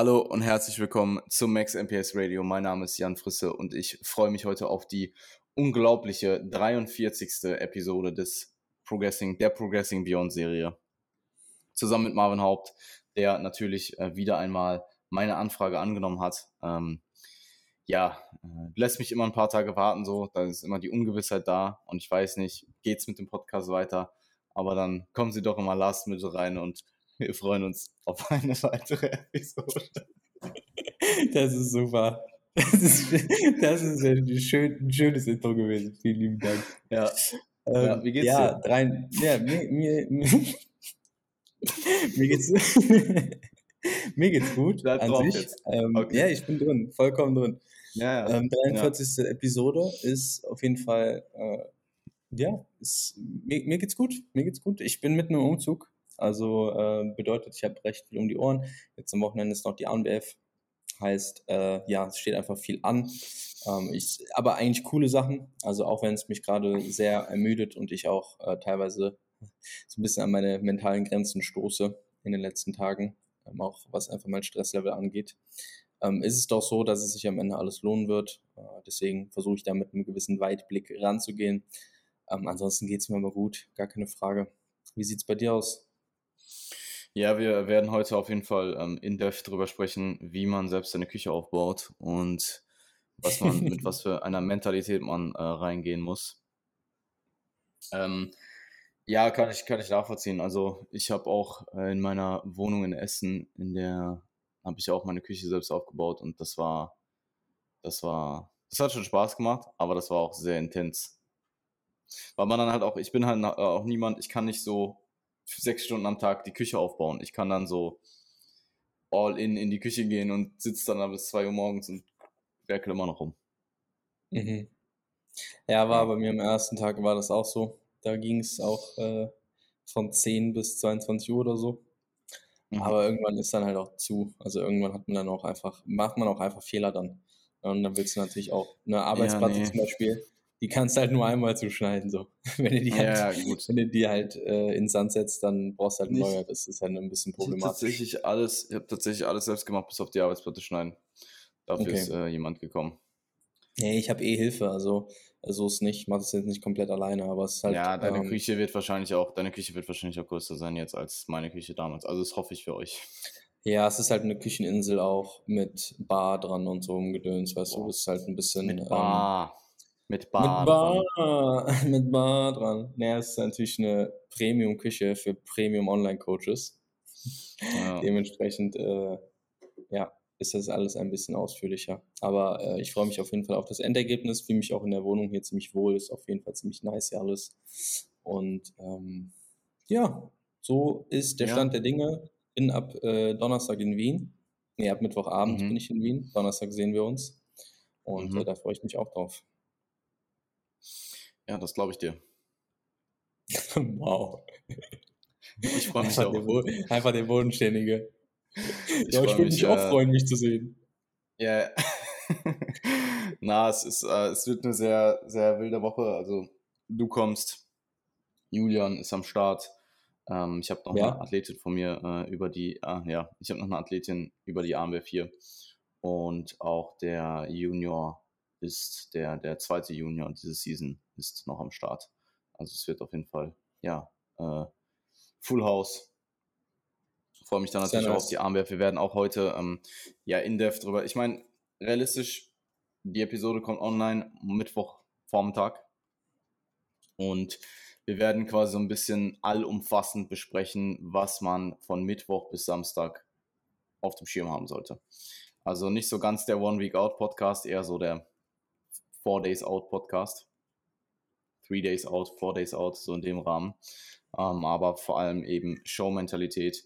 Hallo und herzlich willkommen zum Max MPS Radio. Mein Name ist Jan Frisse und ich freue mich heute auf die unglaubliche 43. Episode des Progressing, der Progressing Beyond Serie. Zusammen mit Marvin Haupt, der natürlich äh, wieder einmal meine Anfrage angenommen hat. Ähm, ja, äh, lässt mich immer ein paar Tage warten, so, da ist immer die Ungewissheit da und ich weiß nicht, geht's mit dem Podcast weiter, aber dann kommen sie doch immer last minute rein und wir freuen uns auf eine weitere Episode. Das ist super. Das ist, das ist ein, schön, ein schönes Intro gewesen. Vielen lieben Dank. Ja. Ähm, ja wie geht's ja, dir? Drei, ja, mir, mir, mir, mir geht's. mir geht's gut. Bleib an drauf sich. Ähm, Okay. Ja, ich bin drin, vollkommen drin. Ja, ja. Ähm, 43. Episode ist auf jeden Fall, äh, ja, ist, mir, mir geht's gut, mir geht's gut. Ich bin mitten im Umzug, also äh, bedeutet, ich habe recht viel um die Ohren. Jetzt am Wochenende ist noch die ANBF, heißt, äh, ja, es steht einfach viel an. Ähm, ich, aber eigentlich coole Sachen, also auch wenn es mich gerade sehr ermüdet und ich auch äh, teilweise so ein bisschen an meine mentalen Grenzen stoße in den letzten Tagen, ähm, auch was einfach mein Stresslevel angeht ähm, ist es doch so, dass es sich am Ende alles lohnen wird. Äh, deswegen versuche ich da mit einem gewissen Weitblick ranzugehen. Ähm, ansonsten geht es mir aber gut, gar keine Frage. Wie sieht's bei dir aus? Ja, wir werden heute auf jeden Fall ähm, in depth drüber sprechen, wie man selbst seine Küche aufbaut und was man, mit was für einer Mentalität man äh, reingehen muss. Ähm, ja, kann ich, kann ich nachvollziehen. Also ich habe auch äh, in meiner Wohnung in Essen, in der habe ich auch meine Küche selbst aufgebaut und das war, das war, das hat schon Spaß gemacht, aber das war auch sehr intens. Weil man dann halt auch, ich bin halt na- auch niemand, ich kann nicht so sechs Stunden am Tag die Küche aufbauen. Ich kann dann so all in in die Küche gehen und sitze dann da bis zwei Uhr morgens und werkel immer noch rum. Mhm. Ja, war Ja. bei mir am ersten Tag war das auch so. Da ging es auch äh, von 10 bis 22 Uhr oder so. Mhm. Aber irgendwann ist dann halt auch zu. Also irgendwann hat man dann auch einfach, macht man auch einfach Fehler dann. Und dann willst du natürlich auch eine Arbeitsplatte nee. zum Beispiel, die kannst du halt nur einmal zuschneiden, so. Wenn du die halt, Ja, wenn du die halt äh, in Sand setzt, dann brauchst du halt Nicht- neue. Das ist halt ein bisschen Ich habe problematisch. tatsächlich alles, ich habe tatsächlich alles selbst gemacht, bis auf die Arbeitsplatte schneiden. Dafür Okay. ist äh, jemand gekommen. Nee, ich habe eh Hilfe, also so ist nicht, ich mache das jetzt nicht komplett alleine, aber es ist halt. ja, deine ähm, Küche wird wahrscheinlich auch, deine Küche wird wahrscheinlich auch größer sein jetzt als meine Küche damals. Also das hoffe ich für euch. Ja, es ist halt eine Kücheninsel auch mit Bar dran und so im Gedöns, weißt du, Boah. das ist halt ein bisschen. Mit ähm, Bar. Mit Mit Bar. dran. Bar, mit Bar dran. Naja, es ist natürlich eine Premium-Küche für Premium-Online-Coaches. Ja. Dementsprechend, äh, ja, ist das alles ein bisschen ausführlicher. Aber äh, ich freue mich auf jeden Fall auf das Endergebnis. Fühle mich auch in der Wohnung hier ziemlich wohl. Ist auf jeden Fall ziemlich nice hier alles. Und ähm, ja, so ist der Ja. Stand der Dinge. Bin ab äh, Donnerstag in Wien. Nee, ab Mittwochabend Mhm. bin ich in Wien. Donnerstag sehen wir uns. Und Mhm. äh, da freue ich mich auch drauf. Ja, das glaube ich dir. wow. Ich freue mich Einfach auch. Bo einfach der Bodenständige. Ich ja, ich würde mich, auch äh, freuen, mich zu sehen. Ja. Na, es ist, äh, es wird eine sehr, sehr wilde Woche. Also du kommst, Julian ist am Start. Ähm, ich habe noch Ja. eine Athletin von mir äh, über die, ah, ja, ich habe noch eine Athletin über die AMB 4 und auch der Junior ist der, der zweite Junior diese Season ist noch am Start. Also es wird auf jeden Fall, ja, äh, Full House. Freue mich dann natürlich auch auf die Armwerf. Wir werden auch heute ähm, ja in-depth drüber. Ich meine, realistisch, die Episode kommt online Mittwoch Vormittag. Und wir werden quasi so ein bisschen allumfassend besprechen, was man von Mittwoch bis Samstag auf dem Schirm haben sollte. Also nicht so ganz der One Week Out Podcast, eher so der Four Days Out Podcast. Three Days Out, Four Days Out, so in dem Rahmen. Ähm, aber vor allem eben Show-Mentalität,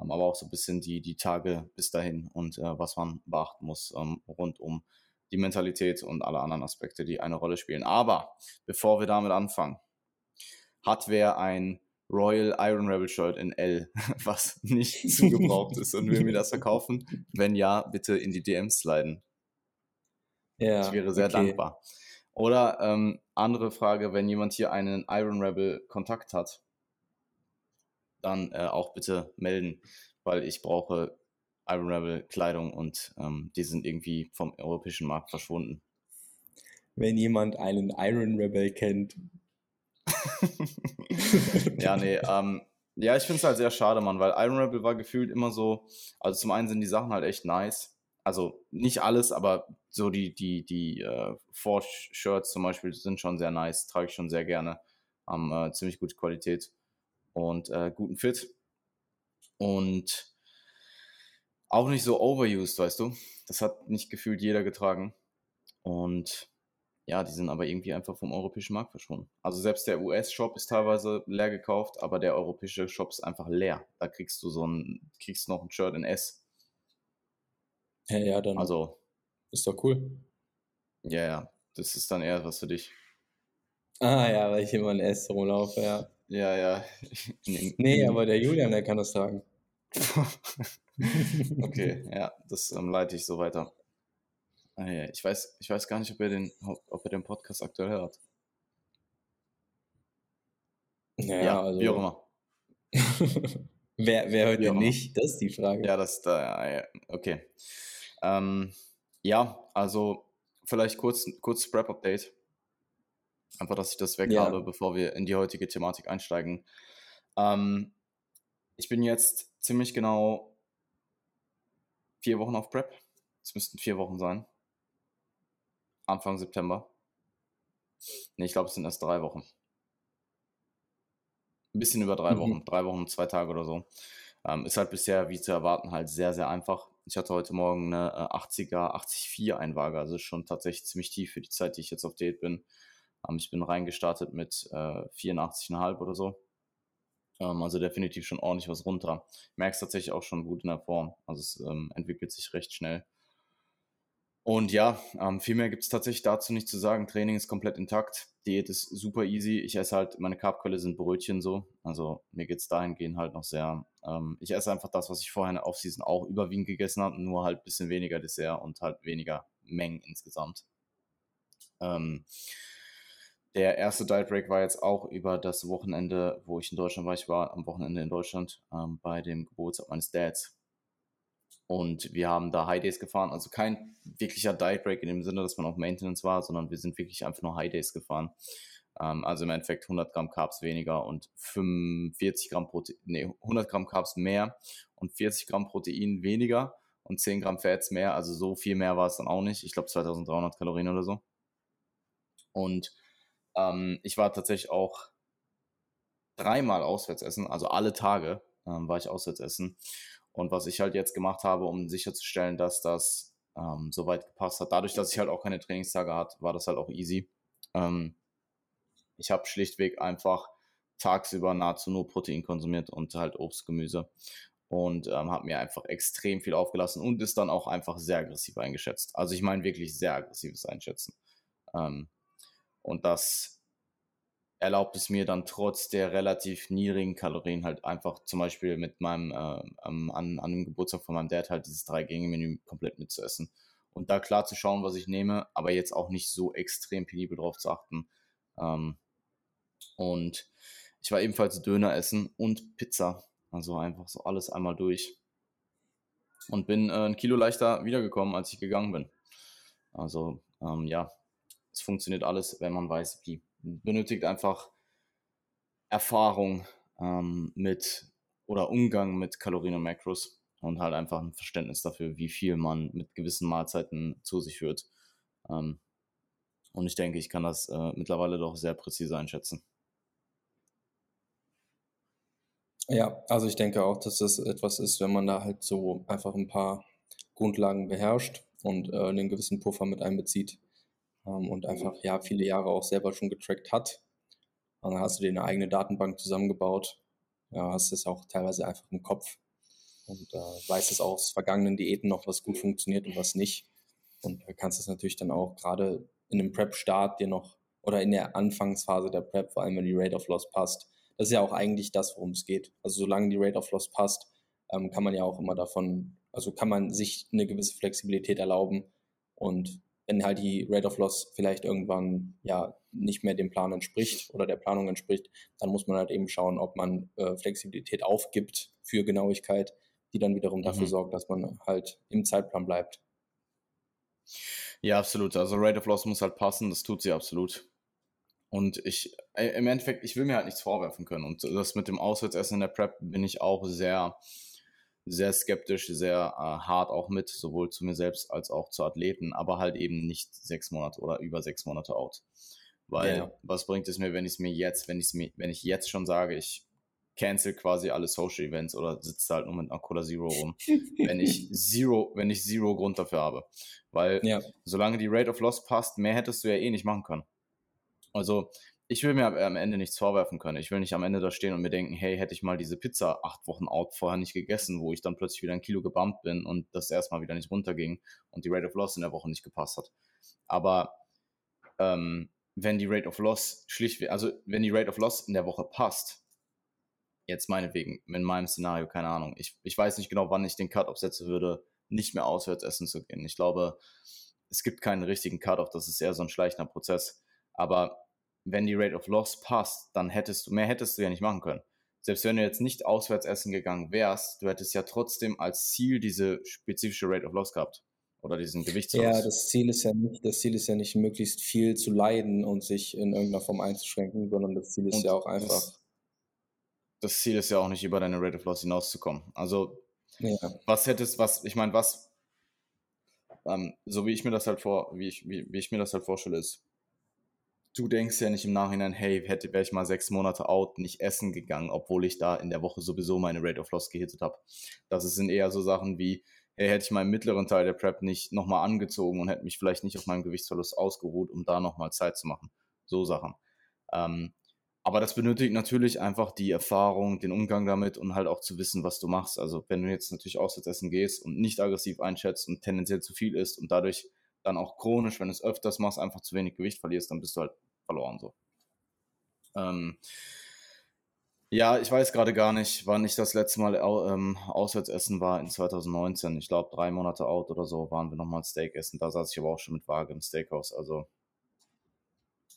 ähm, aber auch so ein bisschen die, die Tage bis dahin und äh, was man beachten muss ähm, rund um die Mentalität und alle anderen Aspekte, die eine Rolle spielen. Aber bevor wir damit anfangen, hat wer ein Royal Iron Rebel Shirt in L, was nicht zugebraucht ist und will mir das verkaufen? Wenn ja, bitte in die DMs sliden. Ja, Ich wäre sehr okay. dankbar. Oder ähm, andere Frage, wenn jemand hier einen Iron Rebel Kontakt hat, dann äh, auch bitte melden, weil ich brauche Iron Rebel Kleidung und ähm, die sind irgendwie vom europäischen Markt verschwunden. Wenn jemand einen Iron Rebel kennt. ja, nee, ähm, ja, ich finde es halt sehr schade, Mann, weil Iron Rebel war gefühlt immer so, also zum einen sind die Sachen halt echt nice. Also nicht alles, aber so die, die, die äh, Forge-Shirts zum Beispiel sind schon sehr nice, trage ich schon sehr gerne. Haben äh, ziemlich gute Qualität und äh, guten Fit. Und auch nicht so overused, weißt du. Das hat nicht gefühlt jeder getragen. Und ja, die sind aber irgendwie einfach vom europäischen Markt verschwunden. Also selbst der US-Shop ist teilweise leer gekauft, aber der europäische Shop ist einfach leer. Da kriegst du so ein, kriegst noch ein Shirt in S. Ja, ja, dann Also, ist doch cool. ja, ja, das ist dann eher was für dich. Ah ja, weil ich immer in S rumlaufe, ja. Ja, ja. Nee, aber der Julian, der kann das tragen. okay, ja, das ähm, leite ich so weiter. Ah, ja, ich weiß, ich weiß gar nicht, ob er den, ob er den Podcast aktuell hört. Naja, Ja, also. wie auch immer. wer, wer hört denn nicht? Das ist die Frage. Ja, das da, ja, okay. Ähm, ja, also vielleicht kurz, kurz Prep-Update. Einfach, dass ich das weg Ja. habe, bevor wir in die heutige Thematik einsteigen. Ähm, ich bin jetzt ziemlich genau vier Wochen auf Prep. Es müssten vier Wochen sein. Anfang September. Nee, ich glaube, es sind erst drei Wochen. Ein bisschen über drei Mhm. Wochen. Drei Wochen zwei Tage oder so. Ähm, ist halt bisher, wie zu erwarten, halt sehr, sehr einfach. Ich hatte heute Morgen eine äh, 80er, 84 Einwaage, also schon tatsächlich ziemlich tief für die Zeit, die ich jetzt auf Diät bin. Ähm, ich bin reingestartet mit äh, 84,5 oder so. Ähm, also definitiv schon ordentlich was runter. Merkst tatsächlich auch schon gut in der Form. Also es ähm, entwickelt sich recht schnell. Und ja, ähm, viel mehr gibt es tatsächlich dazu nicht zu sagen. Training ist komplett intakt. Diät ist super easy. Ich esse halt, meine Carbquelle sind Brötchen so. Also mir geht es dahingehend halt noch sehr. Ähm, ich esse einfach das, was ich vorher in der Offseason auch überwiegend gegessen habe, nur halt ein bisschen weniger Dessert und halt weniger Mengen insgesamt. Ähm, der erste Diet Break war jetzt auch über das Wochenende, wo ich in Deutschland war. Ich war am Wochenende in Deutschland ähm, bei dem Geburtstag meines Dads. Und wir haben da High Days gefahren. Also kein wirklicher Diet Break in dem Sinne, dass man auf Maintenance war, sondern wir sind wirklich einfach nur High Days gefahren. Ähm, also im Endeffekt 100 Gramm Carbs weniger und 45 Gramm Protein, nee, 100 Gramm Carbs mehr und 40 Gramm Protein weniger und 10 Gramm Fats mehr. Also so viel mehr war es dann auch nicht. Ich glaube 2300 Kalorien oder so. Und ähm, ich war tatsächlich auch dreimal auswärts essen, also alle Tage ähm, war ich auswärts essen. Und was ich halt jetzt gemacht habe, um sicherzustellen, dass das ähm, soweit gepasst hat, dadurch, dass ich halt auch keine Trainingstage hatte, war das halt auch easy. Ähm, ich habe schlichtweg einfach tagsüber nahezu nur Protein konsumiert und halt Obst, Gemüse und ähm, habe mir einfach extrem viel aufgelassen und ist dann auch einfach sehr aggressiv eingeschätzt. Also ich meine wirklich sehr aggressives Einschätzen. Ähm, und das erlaubt es mir dann trotz der relativ niedrigen Kalorien halt einfach zum Beispiel mit meinem, äh, an, an dem Geburtstag von meinem Dad halt dieses Drei-Gänge-Menü komplett mitzuessen. Und da klar zu schauen, was ich nehme, aber jetzt auch nicht so extrem penibel drauf zu achten. Ähm, und ich war ebenfalls Döner essen und Pizza. Also einfach so alles einmal durch. Und bin äh, ein Kilo leichter wiedergekommen, als ich gegangen bin. Also ähm, ja, es funktioniert alles, wenn man weiß, wie. Benötigt einfach Erfahrung ähm, mit oder Umgang mit Kalorien und Makros und halt einfach ein Verständnis dafür, wie viel man mit gewissen Mahlzeiten zu sich führt. Ähm, und ich denke, ich kann das äh, mittlerweile doch sehr präzise einschätzen. Ja, also ich denke auch, dass das etwas ist, wenn man da halt so einfach ein paar Grundlagen beherrscht und äh, einen gewissen Puffer mit einbezieht ähm, und einfach ja viele Jahre auch selber schon getrackt hat. Und dann hast du dir eine eigene Datenbank zusammengebaut, ja, hast es auch teilweise einfach im Kopf und äh, weißt es auch aus vergangenen Diäten noch, was gut funktioniert und was nicht. Und äh, kannst es natürlich dann auch gerade in einem Prep-Start dir noch oder in der Anfangsphase der Prep, vor allem wenn die Rate of Loss passt, das ist ja auch eigentlich das, worum es geht. Also solange die Rate of Loss passt, ähm, kann man ja auch immer davon, also kann man sich eine gewisse Flexibilität erlauben. Und wenn halt die Rate of Loss vielleicht irgendwann ja nicht mehr dem Plan entspricht oder der Planung entspricht, dann muss man halt eben schauen, ob man äh, Flexibilität aufgibt für Genauigkeit. die dann wiederum dafür Mhm. sorgt, dass man halt im Zeitplan bleibt. Ja, absolut. Also Rate of Loss muss halt passen, das tut sie absolut. Und ich, äh, im Endeffekt, ich will mir halt nichts vorwerfen können. Und das mit dem Auswärtsessen in der Prep bin ich auch sehr, sehr skeptisch, sehr äh, hart auch mit, sowohl zu mir selbst als auch zu Athleten, aber halt eben nicht sechs Monate oder über sechs Monate out. Weil Ja. was bringt es mir, wenn ich es mir jetzt, wenn ich mir, wenn ich jetzt schon sage, ich cancel quasi alle Social Events oder sitze halt nur mit einer Cola Zero rum, wenn ich Zero, wenn ich Zero Grund dafür habe. Weil Ja, solange die Rate of Loss passt, mehr hättest du ja eh nicht machen können. Also, ich will mir am Ende nichts vorwerfen können. Ich will nicht am Ende da stehen und mir denken, hey, hätte ich mal diese Pizza acht Wochen out vorher nicht gegessen, wo ich dann plötzlich wieder ein Kilo gebumpt bin und das erstmal wieder nicht runterging und die Rate of Loss in der Woche nicht gepasst hat. Aber ähm, wenn die Rate of Loss schlichtweg, also wenn die Rate of Loss in der Woche passt, jetzt meinetwegen, in meinem Szenario, keine Ahnung, ich, ich weiß nicht genau, wann ich den Cut aufsetzen würde, nicht mehr auswärts essen zu gehen. Ich glaube, es gibt keinen richtigen Cut-off, das ist eher so ein schleichender Prozess. Aber wenn die Rate of Loss passt, dann hättest du, mehr hättest du ja nicht machen können. Selbst wenn du jetzt nicht auswärts essen gegangen wärst, du hättest ja trotzdem als Ziel diese spezifische Rate of Loss gehabt. Oder diesen Gewichtsverlust. ja, das Ziel ist ja nicht, das Ziel ist ja nicht, möglichst viel zu leiden und sich in irgendeiner Form einzuschränken, sondern das Ziel ist Und ja auch einfach, Das, das Ziel ist ja auch nicht über deine Rate of Loss hinauszukommen. Also ja, was hättest, was, ich meine, was, ähm, so wie ich mir das halt vor, wie ich, wie, wie ich mir das halt vorstelle, ist, du denkst ja nicht im Nachhinein, hey, hätte, wäre ich mal sechs Monate out, nicht essen gegangen, obwohl ich da in der Woche sowieso meine Rate of Loss gehittet habe. Das sind eher so Sachen wie, hey, hätte ich im mittleren Teil der Prep nicht nochmal angezogen und hätte mich vielleicht nicht auf meinem Gewichtsverlust ausgeruht, um da nochmal Zeit zu machen. So Sachen. Ähm, aber das benötigt natürlich einfach die Erfahrung, den Umgang damit und halt auch zu wissen, was du machst. Also wenn du jetzt natürlich auswärts essen gehst und nicht aggressiv einschätzt und tendenziell zu viel isst und dadurch dann auch chronisch, wenn du es öfters machst, einfach zu wenig Gewicht verlierst, dann bist du halt verloren so. Ähm, ja, ich weiß gerade gar nicht, wann ich das letzte Mal ähm, auswärts essen war in 2019. Ich glaube, drei Monate out oder so waren wir nochmal Steak essen. Da saß ich aber auch schon mit Waage im Steakhouse. Also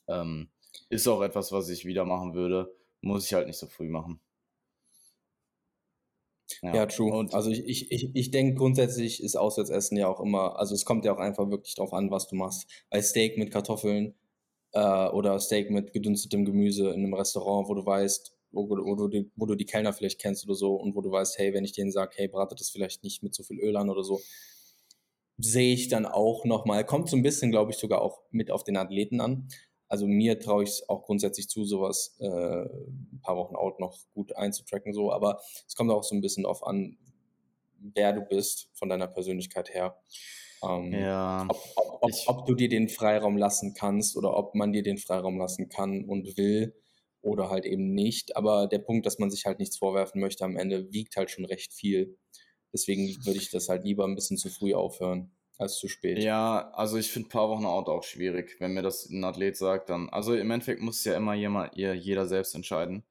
ähm, ist auch etwas, was ich wieder machen würde. Muss ich halt nicht so früh machen. Ja, true. Und Also ich, ich, ich, ich denke grundsätzlich ist Auswärtsessen ja auch immer, also es kommt ja auch einfach wirklich drauf an, was du machst. Bei Steak mit Kartoffeln äh, oder Steak mit gedünstetem Gemüse in einem Restaurant, wo du weißt, wo, wo, du die, wo du die Kellner vielleicht kennst oder so und wo du weißt, hey, wenn ich denen sage, hey, brate das vielleicht nicht mit so viel Öl an oder so, sehe ich dann auch nochmal, kommt so ein bisschen, glaube ich, sogar auch mit auf den Athleten an. Also mir traue ich es auch grundsätzlich zu, sowas äh, ein paar Wochen out noch gut einzutracken, so, aber es kommt auch so ein bisschen darauf an, wer du bist von deiner Persönlichkeit her. Ähm, ja, ob, ob, ob, ob du dir den Freiraum lassen kannst oder ob man dir den Freiraum lassen kann und will oder halt eben nicht. Aber der Punkt, dass man sich halt nichts vorwerfen möchte am Ende, wiegt halt schon recht viel. Deswegen würde ich das halt lieber ein bisschen zu früh aufhören als zu spät. Ja, also ich finde paar Wochen out auch schwierig. Wenn mir das ein Athlet sagt, dann, also im Endeffekt muss es ja immer jemand, jeder selbst entscheiden,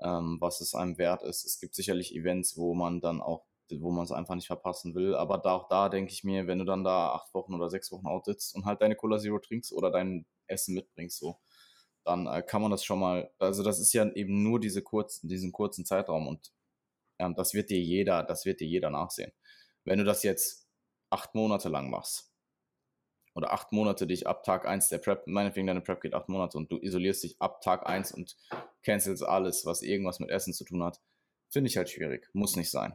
ähm, was es einem wert ist. Es gibt sicherlich Events, wo man dann auch, wo man es einfach nicht verpassen will. Aber da, auch da denke ich mir, wenn du dann da acht Wochen oder sechs Wochen out sitzt und halt deine Cola Zero trinkst oder dein Essen mitbringst, so, dann äh, kann man das schon mal, also das ist ja eben nur diese kurzen, diesen kurzen Zeitraum und ähm, das wird dir jeder, das wird dir jeder nachsehen. Wenn du das jetzt acht Monate lang machst oder acht Monate dich ab Tag 1 der Prep, meinetwegen deine Prep geht acht Monate und du isolierst dich ab Tag 1 und cancelst alles, was irgendwas mit Essen zu tun hat, finde ich halt schwierig. Muss nicht sein.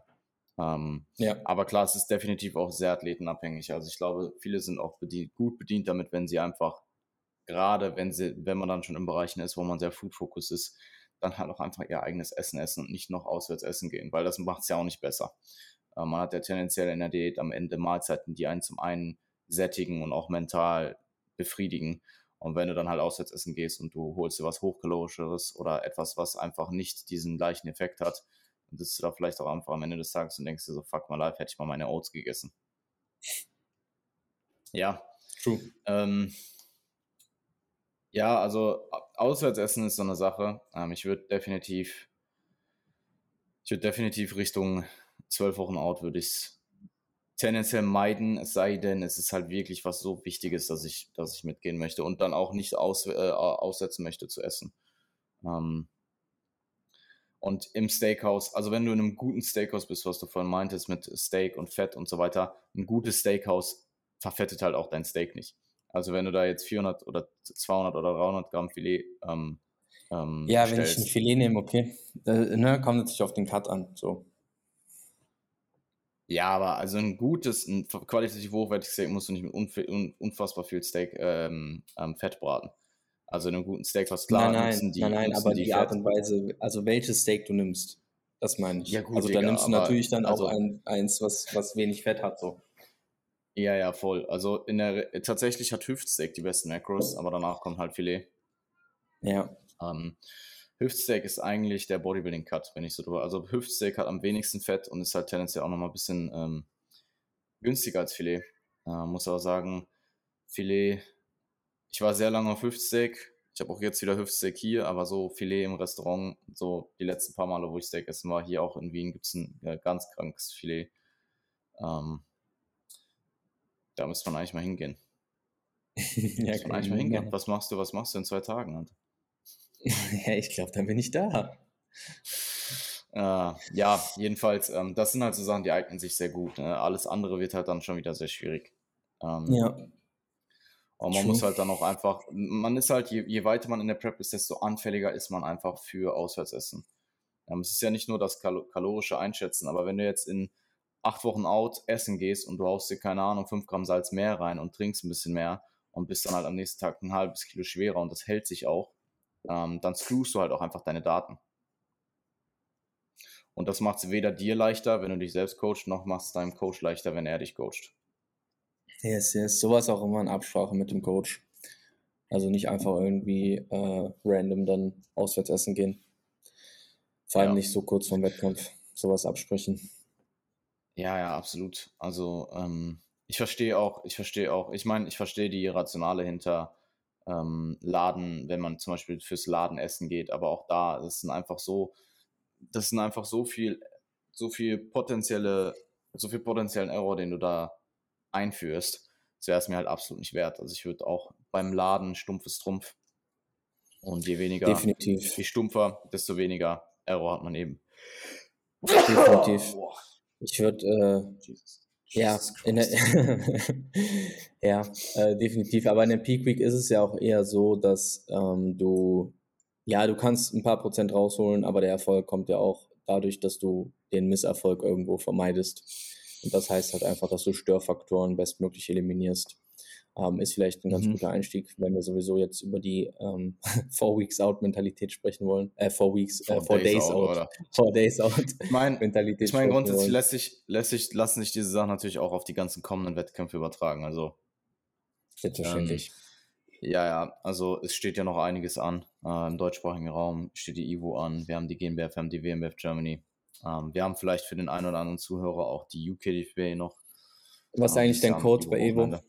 Ähm, Ja, aber klar, es ist definitiv auch sehr athletenabhängig. Also ich glaube, viele sind auch bedient, gut bedient damit, wenn sie einfach, gerade wenn sie, wenn man dann schon in Bereichen ist, wo man sehr Food-Focus ist, dann halt auch einfach ihr eigenes Essen essen und nicht noch auswärts essen gehen, weil das macht es ja auch nicht besser. Äh, man hat ja tendenziell in der Diät am Ende Mahlzeiten, die einen zum einen sättigen und auch mental befriedigen. Und wenn du dann halt auswärts essen gehst und du holst dir was Hochkalorischeres oder etwas, was einfach nicht diesen gleichen Effekt hat, dann sitzt du da vielleicht auch einfach am Ende des Tages und denkst dir so, fuck my life, hätte ich mal meine Oats gegessen. Ja, true. ähm, ja, also au- Auswärtsessen ist so eine Sache. Ähm, ich würde definitiv, ich würde definitiv Richtung zwölf Wochen out würde ich es tendenziell meiden, es sei denn, es ist halt wirklich was so Wichtiges, dass ich, dass ich mitgehen möchte und dann auch nicht aus, äh, aussetzen möchte zu essen. Ähm, Und im Steakhouse, also wenn du in einem guten Steakhouse bist, was du vorhin meintest mit Steak und Fett und so weiter, ein gutes Steakhouse verfettet halt auch dein Steak nicht. Also wenn du da jetzt 400 oder 200 oder 300 Gramm Filet ähm, ähm, ja, wenn ich ein Filet nehme, okay. Da, ne, kommt natürlich auf den Cut an. So. Ja, aber also ein gutes, ein qualitativ hochwertiges Steak musst du nicht mit unfassbar viel Steak ähm, Fett braten. Also in einem guten Steak, was klar nein, nein, die, nein, nein, aber die, die Art und Weise, also welches Steak du nimmst, das meine ich. Ja, gut, also da nimmst du natürlich dann also, auch ein, eins, was, was wenig Fett hat, so. Ja, ja, voll. Also in der tatsächlich hat Hüftsteak die besten Macros, aber danach kommt halt Filet. Ja. Ähm, Hüftsteak ist eigentlich der Bodybuilding-Cut, wenn ich so drüber. Also Hüftsteak hat am wenigsten Fett und ist halt tendenziell auch nochmal ein bisschen ähm, günstiger als Filet. Äh, muss aber sagen, Filet, ich war sehr lange auf Hüftsteak. Ich habe auch jetzt wieder Hüftsteak hier, aber so Filet im Restaurant, so die letzten paar Male, wo ich Steak essen war, hier auch in Wien gibt es ein äh, ganz krankes Filet. Ähm, da müsste man eigentlich mal hingehen. ja, müsste man eigentlich mal hingehen. Was machst du, was machst du in zwei Tagen? Alter? ja, ich glaube, dann bin ich da. Äh, ja, jedenfalls, ähm, das sind halt so Sachen, die eignen sich sehr gut. Ne? Alles andere wird halt dann schon wieder sehr schwierig. Ähm, ja. Und man True. muss halt dann auch einfach, man ist halt, je, je, weiter man in der Prep ist, desto anfälliger ist man einfach für Auswärtsessen. Ähm, es ist ja nicht nur das Kal kalorische Einschätzen, aber wenn du jetzt in acht Wochen out essen gehst und du haust dir, keine Ahnung, fünf Gramm Salz mehr rein und trinkst ein bisschen mehr und bist dann halt am nächsten Tag ein halbes Kilo schwerer und das hält sich auch, ähm, dann screwst du halt auch einfach deine Daten. Und das macht es weder dir leichter, wenn du dich selbst coachst, noch macht es deinem Coach leichter, wenn er dich coacht. Yes, yes. Sowas auch immer in Absprache mit dem Coach. Also nicht einfach irgendwie äh, random dann auswärts essen gehen. Vor allem ja. nicht so kurz vorm Wettkampf sowas absprechen. Ja, ja, absolut. Also ähm, ich verstehe auch, ich verstehe auch, ich meine, ich verstehe die Rationale hinter ähm, Laden, wenn man zum Beispiel fürs Laden essen geht, aber auch da, das sind einfach so, das sind einfach so viel, so viel potenzielle, so viel potenziellen Error, den du da einführst. Das wäre es mir halt absolut nicht wert. Also ich würde auch beim Laden stumpfes Trumpf. Und je weniger, Definitiv. je stumpfer, desto weniger Error hat man eben. Definitiv. Ich würde, äh, ja, der, ja äh, definitiv. Aber in der Peak Week ist es ja auch eher so, dass ähm, du, ja, du kannst ein paar Prozent rausholen, aber der Erfolg kommt ja auch dadurch, dass du den Misserfolg irgendwo vermeidest. Und das heißt halt einfach, dass du Störfaktoren bestmöglich eliminierst ähm, ist vielleicht ein ganz mhm. guter Einstieg, wenn wir sowieso jetzt über die ähm, Four Weeks Out Mentalität sprechen wollen. Äh, Four Weeks, äh, Four, Days, Days, Out. out four Days Out ich mein, Mentalität. Ich meine, grundsätzlich lässt sich, lässt sich, lassen sich diese Sachen natürlich auch auf die ganzen kommenden Wettkämpfe übertragen. Also. Selbstverständlich. Ähm, ja, ja, also es steht ja noch einiges an. Äh, Im deutschsprachigen Raum steht die IWO an, wir haben die GmbF, wir haben die WMBF Germany. Ähm, wir haben vielleicht für den einen oder anderen Zuhörer auch die UKDFB noch. Was ist ähm, eigentlich dein Code bei Evo?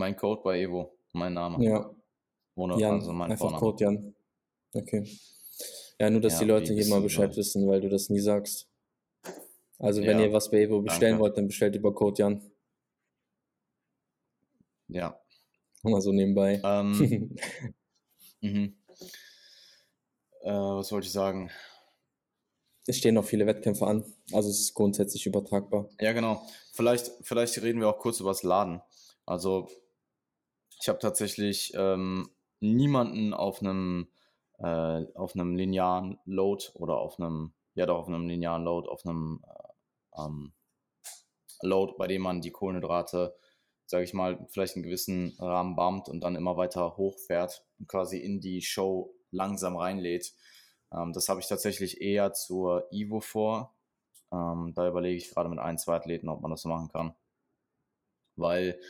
Mein Code bei Evo, mein Name. Ja. Ohne Jan, also mein einfach Vorname. Code Jan. Okay. Ja, nur, dass ja, die Leute hier mal Bescheid wissen, weil du das nie sagst. Also, wenn ja, ihr was bei Evo bestellen danke. wollt, dann bestellt über Code Jan. Ja. Mal so nebenbei. Ähm, mhm. äh, was wollte ich sagen? Es stehen noch viele Wettkämpfe an, also es ist grundsätzlich übertragbar. Ja, genau. Vielleicht, vielleicht reden wir auch kurz über das Laden. Also ich habe tatsächlich ähm, niemanden auf einem äh, auf einem linearen Load oder auf einem ja doch auf einem linearen Load auf einem äh, ähm, Load, bei dem man die Kohlenhydrate, sage ich mal, vielleicht einen gewissen Rahmen bumpt und dann immer weiter hochfährt und quasi in die Show langsam reinlädt. Ähm, das habe ich tatsächlich eher zur Ivo vor. Ähm, da überlege ich gerade mit ein, zwei Athleten, ob man das so machen kann. Weil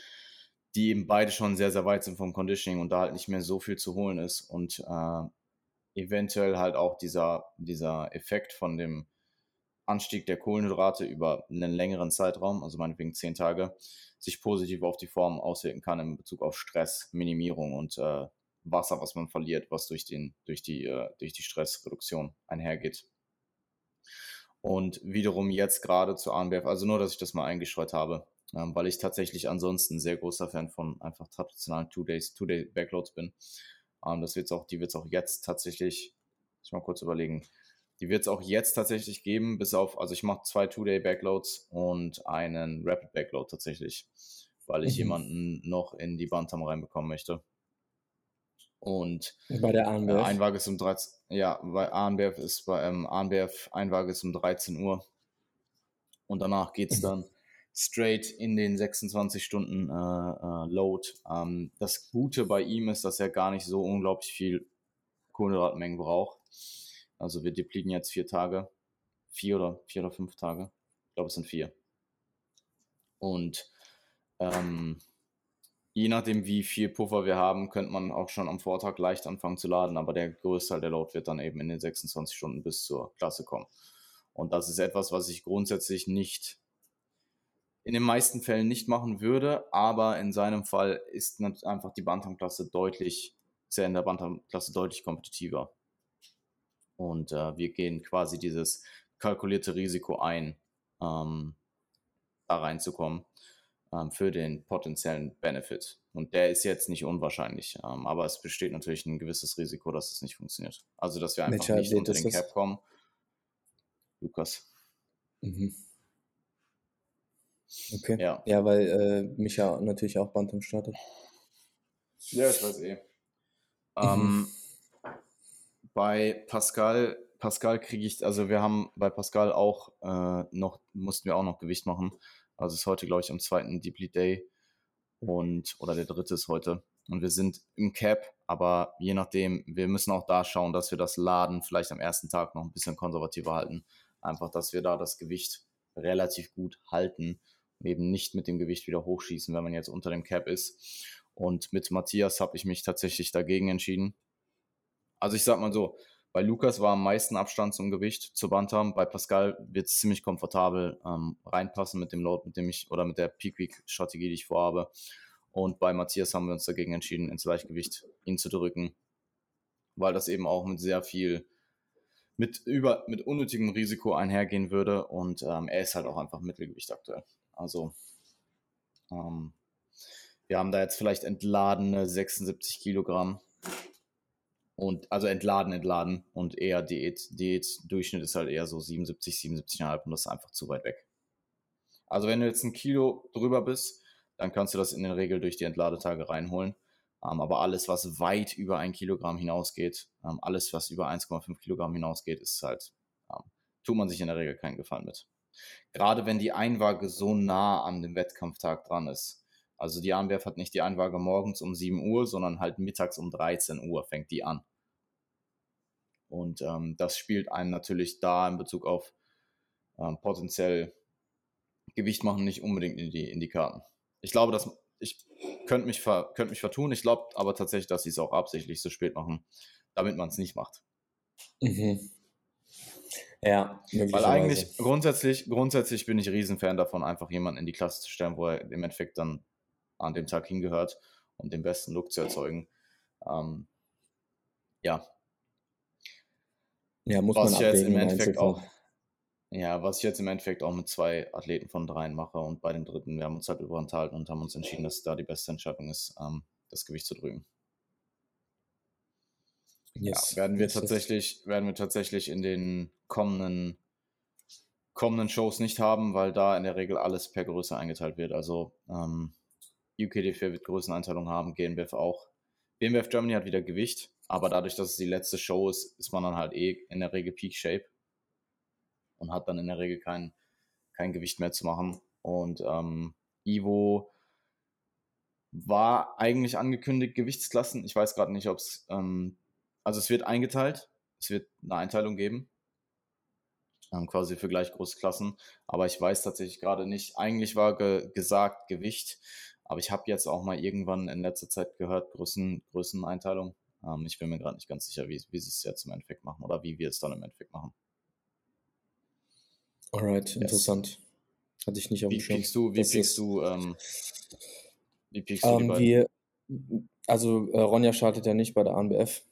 die eben beide schon sehr, sehr weit sind vom Conditioning und da halt nicht mehr so viel zu holen ist und äh, eventuell halt auch dieser, dieser Effekt von dem Anstieg der Kohlenhydrate über einen längeren Zeitraum, also meinetwegen zehn Tage, sich positiv auf die Form auswirken kann in Bezug auf Stressminimierung und äh, Wasser, was man verliert, was durch, den, durch, die, äh, durch die Stressreduktion einhergeht. Und wiederum jetzt gerade zur ANBF, also nur, dass ich das mal eingestreut habe, ähm, weil ich tatsächlich ansonsten ein sehr großer Fan von einfach traditionalen Two-Days, Two-Day-Backloads bin. Ähm, das wird's auch, die wird es auch jetzt tatsächlich ich mal kurz überlegen. Die wird es auch jetzt tatsächlich geben, bis auf, also ich mache zwei Two-Day-Backloads und einen Rapid-Backload tatsächlich, weil ich mhm. jemanden noch in die Bantam reinbekommen möchte. Und bei der ANBF? Äh, Einwaage ist um 13 ja, bei ANBF ist bei ähm, ANBF Einwaage ist um 13 Uhr. Und danach geht es mhm. dann straight in den 26 Stunden äh, äh, Load. Ähm, das Gute bei ihm ist, dass er gar nicht so unglaublich viel Kohlenhydratmengen braucht. Also wir depleten jetzt vier Tage, vier oder vier oder fünf Tage. Ich glaube, es sind vier. Und ähm, je nachdem, wie viel Puffer wir haben, könnte man auch schon am Vortag leicht anfangen zu laden, aber der größte Teil der Load wird dann eben in den 26 Stunden bis zur Klasse kommen. Und das ist etwas, was ich grundsätzlich nicht in den meisten Fällen nicht machen würde, aber in seinem Fall ist einfach die Bantam-Klasse deutlich, sehr in der Bantam-Klasse deutlich kompetitiver. Und äh, wir gehen quasi dieses kalkulierte Risiko ein, ähm, da reinzukommen ähm, für den potenziellen Benefit. Und der ist jetzt nicht unwahrscheinlich, ähm, aber es besteht natürlich ein gewisses Risiko, dass es nicht funktioniert. Also, dass wir einfach Welcher nicht unter den Cap kommen. Lukas. Mhm. Okay. Ja, ja weil äh, Micha natürlich auch Bantam startet. Ja, ich weiß eh. Mhm. Ähm, bei Pascal, Pascal kriege ich, also wir haben bei Pascal auch äh, noch, mussten wir auch noch Gewicht machen. Also ist heute, glaube ich, am zweiten Deeply Day und oder der dritte ist heute. Und wir sind im Cap, aber je nachdem, wir müssen auch da schauen, dass wir das Laden vielleicht am ersten Tag noch ein bisschen konservativer halten. Einfach, dass wir da das Gewicht relativ gut halten eben nicht mit dem Gewicht wieder hochschießen, wenn man jetzt unter dem Cap ist. Und mit Matthias habe ich mich tatsächlich dagegen entschieden. Also ich sag mal so, bei Lukas war am meisten Abstand zum Gewicht zu Bantam. Bei Pascal wird es ziemlich komfortabel ähm, reinpassen mit dem Load, mit dem ich oder mit der Peak Week Strategie, die ich vorhabe. Und bei Matthias haben wir uns dagegen entschieden, ins Leichtgewicht ihn zu drücken, weil das eben auch mit sehr viel, mit über, mit unnötigem Risiko einhergehen würde. Und ähm, er ist halt auch einfach Mittelgewicht aktuell. Also ähm, wir haben da jetzt vielleicht entladene 76 Kilogramm und also entladen, entladen und eher Diät. Diät-Durchschnitt ist halt eher so 77, 77,5 und das ist einfach zu weit weg. Also wenn du jetzt ein Kilo drüber bist, dann kannst du das in der Regel durch die Entladetage reinholen. Ähm, aber alles, was weit über ein Kilogramm hinausgeht, ähm, alles, was über 1,5 Kilogramm hinausgeht, ist halt, ähm, tut man sich in der Regel keinen Gefallen mit. Gerade wenn die Einwaage so nah an dem Wettkampftag dran ist. Also die Anwerf hat nicht die Einwaage morgens um 7 Uhr, sondern halt mittags um 13 Uhr fängt die an. Und ähm, das spielt einen natürlich da in Bezug auf ähm, potenziell Gewicht machen nicht unbedingt in die, in die Karten. Ich glaube, dass ich könnte mich, ver, könnte mich vertun. Ich glaube aber tatsächlich, dass sie es auch absichtlich so spät machen, damit man es nicht macht. Mhm. Ja, Weil eigentlich grundsätzlich, grundsätzlich bin ich Riesenfan davon, einfach jemanden in die Klasse zu stellen, wo er im Endeffekt dann an dem Tag hingehört, um den besten Look zu erzeugen. Ähm, ja. Ja, muss was man ich jetzt im Endeffekt auch. Ja, was ich jetzt im Endeffekt auch mit zwei Athleten von dreien mache und bei dem dritten, wir haben uns halt überenthalten und haben uns entschieden, dass da die beste Entscheidung ist, ähm, das Gewicht zu drüben. Yes. Ja, werden wir tatsächlich, werden wir tatsächlich in den kommenden, kommenden Shows nicht haben, weil da in der Regel alles per Größe eingeteilt wird. Also ähm, UKD4 wird Größeneinteilung haben, GNBF auch. BMWF Germany hat wieder Gewicht, aber dadurch, dass es die letzte Show ist, ist man dann halt eh in der Regel Peak Shape und hat dann in der Regel kein, kein Gewicht mehr zu machen. Und ähm, Ivo war eigentlich angekündigt, Gewichtsklassen. Ich weiß gerade nicht, ob es, ähm, also es wird eingeteilt, es wird eine Einteilung geben, ähm, quasi für gleich große Klassen, aber ich weiß tatsächlich gerade nicht. Eigentlich war ge gesagt Gewicht, aber ich habe jetzt auch mal irgendwann in letzter Zeit gehört, Größen, Größeneinteilung. Ähm, ich bin mir gerade nicht ganz sicher, wie, wie sie es jetzt im Endeffekt machen oder wie wir es dann im Endeffekt machen. Alright, yes. interessant. Hatte ich nicht auf dem Schirm. Pickst du, wie pickst du, ähm, wie pickst du ähm, wir, Also äh, Ronja startet ja nicht bei der ANBF.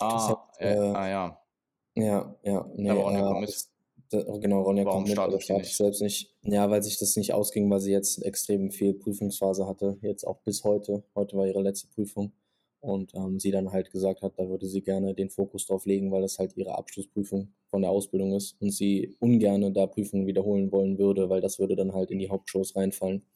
Ah, hat, äh, äh, ah ja. Ja, ja. Nee, Aber Ronja kommt mit. Genau, Ronja Warum kommt mit, aber startet selbst nicht. Ja, weil sich das nicht ausging, weil sie jetzt extrem viel Prüfungsphase hatte, jetzt auch bis heute. Heute war ihre letzte Prüfung und ähm, sie dann halt gesagt hat, da würde sie gerne den Fokus drauf legen, weil das halt ihre Abschlussprüfung von der Ausbildung ist und sie ungerne da Prüfungen wiederholen wollen würde, weil das würde dann halt in die Hauptshows reinfallen.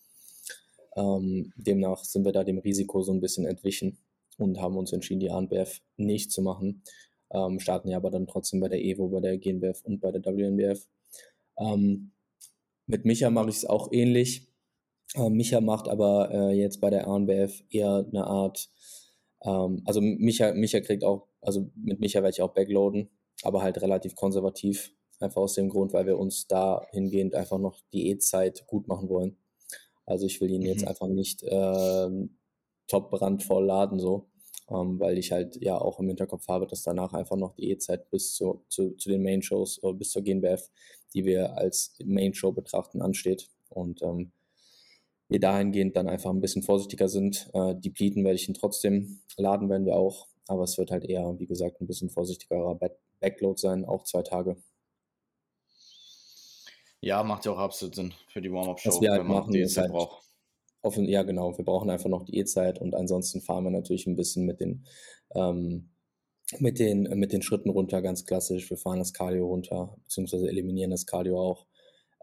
Ähm, demnach sind wir da dem Risiko so ein bisschen entwichen und haben uns entschieden, die ANBF nicht zu machen. Ähm, starten ja aber dann trotzdem bei der EVO, bei der GNBF und bei der WNBF. Ähm, mit Micha mache ich es auch ähnlich. Äh, Micha macht aber äh, jetzt bei der ANBF eher eine Art ähm, also Micha, Micha kriegt auch, also mit Micha werde ich auch backloaden, aber halt relativ konservativ. Einfach aus dem Grund, weil wir uns dahingehend einfach noch Diätzeit gut machen wollen. Also ich will ihn mhm. jetzt einfach nicht äh, top brandvoll laden, so, ähm, weil ich halt ja auch im Hinterkopf habe, dass danach einfach noch die E-Zeit bis zu, zu, zu den Main-Shows oder bis zur GNBF, die wir als Main-Show betrachten, ansteht. Und ähm, wir dahingehend dann einfach ein bisschen vorsichtiger sind. Äh, die Pleiten werde ich ihn trotzdem laden, werden wir auch. Aber es wird halt eher, wie gesagt, ein bisschen vorsichtigerer Backload sein, auch zwei Tage. Ja, macht ja auch absolut Sinn für die Warm-Up-Show, halt wenn man machen, die Zeit halt braucht. Offen, ja, genau. Wir brauchen einfach noch die E-Zeit und ansonsten fahren wir natürlich ein bisschen mit den, ähm, mit, den, mit den Schritten runter, ganz klassisch. Wir fahren das Cardio runter, beziehungsweise eliminieren das Cardio auch.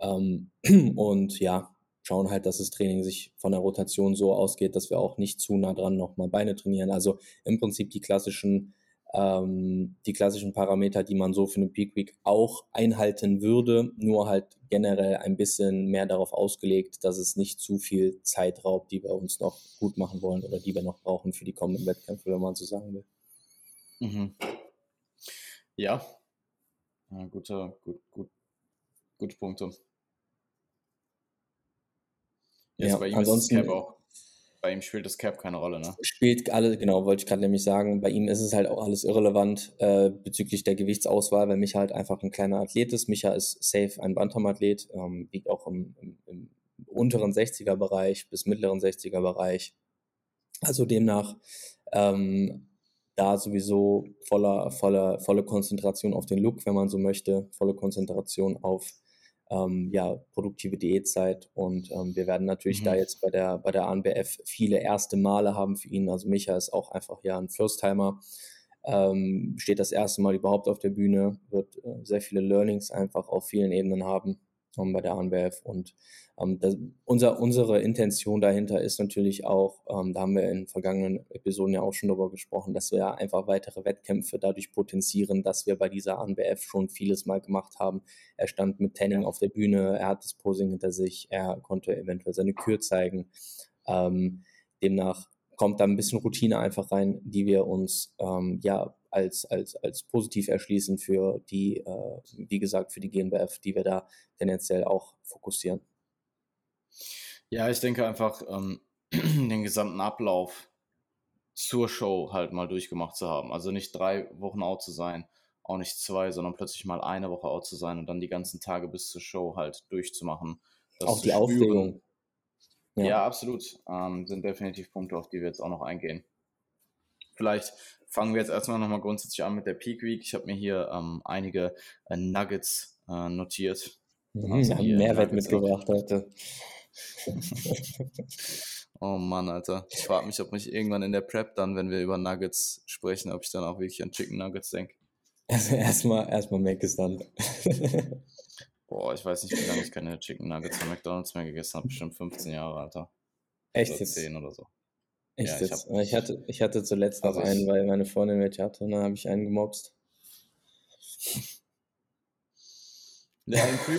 Ähm, und ja, schauen halt, dass das Training sich von der Rotation so ausgeht, dass wir auch nicht zu nah dran nochmal Beine trainieren. Also im Prinzip die klassischen, ähm, die klassischen Parameter, die man so für eine Peak Week auch einhalten würde, nur halt generell ein bisschen mehr darauf ausgelegt, dass es nicht zu viel Zeit raubt, die wir uns noch gut machen wollen oder die wir noch brauchen für die kommenden Wettkämpfe, wenn man so sagen will. Mhm. Ja, ja gute, gut, gut, gute Punkte. Ja, bei ihm ansonsten, auch. Bei ihm spielt das Cap keine Rolle, ne? Spielt alle, genau, wollte ich gerade nämlich sagen. Bei ihm ist es halt auch alles irrelevant äh, bezüglich der Gewichtsauswahl, weil Micha halt einfach ein kleiner Athlet ist. Micha ist safe ein Bantam-Athlet, ähm, wiegt auch im, im, im unteren 60er-Bereich bis mittleren 60er-Bereich. Also demnach ähm, da sowieso voller, voller, volle Konzentration auf den Look, wenn man so möchte, volle Konzentration auf ähm, ja, produktive Diätzeit. Und ähm, wir werden natürlich mhm. da jetzt bei der, bei der ANBF viele erste Male haben für ihn. Also Micha ist auch einfach ja ein First-Timer. Ähm, steht das erste Mal überhaupt auf der Bühne, wird äh, sehr viele Learnings einfach auf vielen Ebenen haben ähm, bei der ANBF. Und ähm, das, unser, unsere Intention dahinter ist natürlich auch, ähm, da haben wir in vergangenen Episoden ja auch schon darüber gesprochen, dass wir einfach weitere Wettkämpfe dadurch potenzieren, dass wir bei dieser ANBF schon vieles mal gemacht haben. Er stand mit Tanning auf der Bühne, er hat das Posing hinter sich, er konnte eventuell seine Kür zeigen. Ähm, demnach kommt da ein bisschen Routine einfach rein, die wir uns ähm, ja als, als, als positiv erschließen für die, äh, wie gesagt, für die GNBF, die wir da tendenziell auch fokussieren. Ja, ich denke einfach, ähm, den gesamten Ablauf zur Show halt mal durchgemacht zu haben. Also nicht drei Wochen out zu sein, auch nicht zwei, sondern plötzlich mal eine Woche out zu sein und dann die ganzen Tage bis zur Show halt durchzumachen. Auch die Aufregung. Ja, ja absolut. Ähm, sind definitiv Punkte, auf die wir jetzt auch noch eingehen. Vielleicht fangen wir jetzt erstmal nochmal grundsätzlich an mit der Peak Week. Ich habe mir hier ähm, einige äh, Nuggets äh, notiert. Mhm, also Mehrwert Nuggets mitgebracht heute. oh Mann, Alter. Ich frage mich, ob mich irgendwann in der Prep dann, wenn wir über Nuggets sprechen, ob ich dann auch wirklich an Chicken Nuggets denke. Also erstmal erstmal dann. Boah, ich weiß nicht, wie lange ich keine Chicken Nuggets von McDonalds mehr gegessen habe. Bestimmt 15 Jahre, Alter. Echt? Oder 10 oder so. Echt ja, jetzt? Ich, hab, ich, hatte, ich hatte zuletzt noch also einen, weil meine Freundin welche hatte und dann habe ich einen gemobst. Ja, ein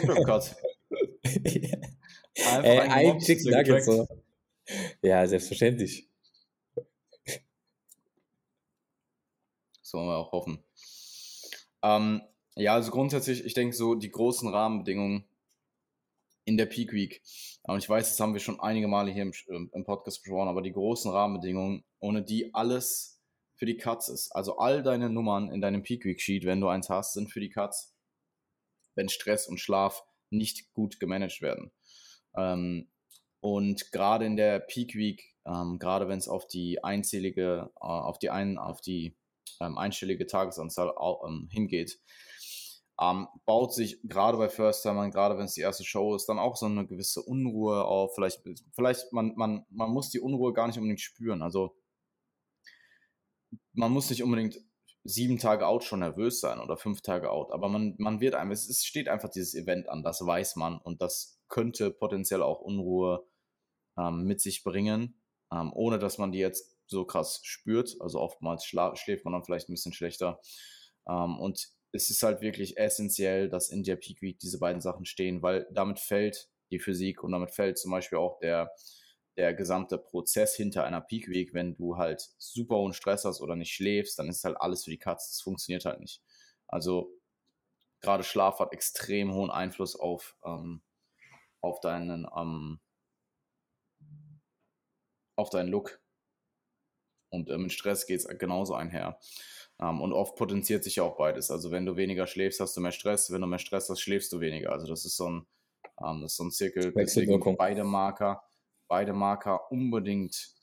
Pre-Prep-Cut. Ey, ein Chicken Nugget so. Ja, selbstverständlich. So wollen wir auch hoffen. Ähm, ja, also grundsätzlich, ich denke so, die großen Rahmenbedingungen in der Peak Week. Und ich weiß, das haben wir schon einige Male hier im, im Podcast besprochen, aber die großen Rahmenbedingungen, ohne die alles für die Cuts ist. Also all deine Nummern in deinem Peak Week Sheet, wenn du eins hast, sind für die Cuts, wenn Stress und Schlaf nicht gut gemanagt werden. Ähm, und gerade in der Peak Week, ähm, gerade wenn es auf die einzählige, äh, auf die ein, auf die ähm, einstellige Tagesanzahl ähm, hingeht, ähm, baut sich gerade bei First Timern, gerade wenn es die erste Show ist, dann auch so eine gewisse Unruhe auf. Vielleicht, vielleicht man, man, man muss die Unruhe gar nicht unbedingt spüren. Also man muss nicht unbedingt sieben Tage out schon nervös sein oder fünf Tage out, aber man, man wird einfach, es steht einfach dieses Event an, das weiß man und das könnte potenziell auch Unruhe ähm, mit sich bringen, ähm, ohne dass man die jetzt so krass spürt. Also oftmals schläft man dann vielleicht ein bisschen schlechter. Ähm, und es ist halt wirklich essentiell, dass in der Peak Week diese beiden Sachen stehen, weil damit fällt die Physik und damit fällt zum Beispiel auch der, der gesamte Prozess hinter einer Peak Week. Wenn du halt super hohen Stress hast oder nicht schläfst, dann ist halt alles für die Katze. Das funktioniert halt nicht. Also gerade Schlaf hat extrem hohen Einfluss auf, ähm, auf deinen ähm, auf deinen Look. Und äh, mit Stress geht es genauso einher. Ähm, und oft potenziert sich ja auch beides. Also wenn du weniger schläfst, hast du mehr Stress. Wenn du mehr Stress hast, schläfst du weniger. Also das ist so ein, ähm, das ist so ein Zirkel. Deswegen beide Marker, beide Marker unbedingt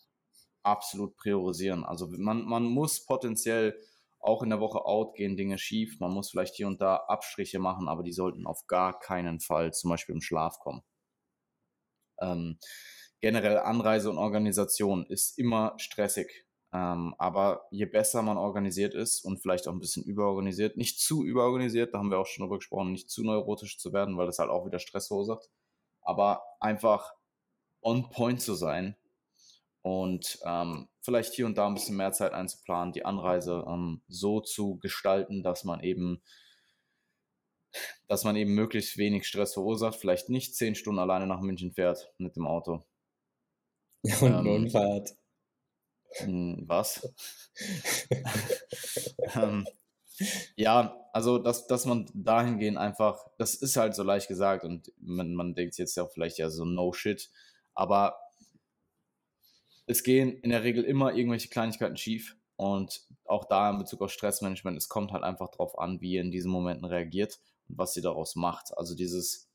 absolut priorisieren. Also man, man muss potenziell auch in der Woche out gehen, Dinge schief. Man muss vielleicht hier und da Abstriche machen, aber die sollten auf gar keinen Fall zum Beispiel im Schlaf kommen. Ähm, generell Anreise und Organisation ist immer stressig. Ähm, aber je besser man organisiert ist und vielleicht auch ein bisschen überorganisiert, nicht zu überorganisiert, da haben wir auch schon drüber gesprochen, nicht zu neurotisch zu werden, weil das halt auch wieder Stress verursacht, aber einfach on point zu sein und ähm, vielleicht hier und da ein bisschen mehr Zeit einzuplanen, die Anreise ähm, so zu gestalten, dass man eben dass man eben möglichst wenig Stress verursacht, vielleicht nicht zehn Stunden alleine nach München fährt mit dem Auto. Und ähm, nun fährt. Hm, was? ähm, ja, also dass, dass man dahingehend einfach, das ist halt so leicht gesagt und man, man denkt jetzt ja vielleicht ja so no shit, aber es gehen in der Regel immer irgendwelche Kleinigkeiten schief und auch da in Bezug auf Stressmanagement, es kommt halt einfach drauf an, wie ihr in diesen Momenten reagiert und was ihr daraus macht. Also dieses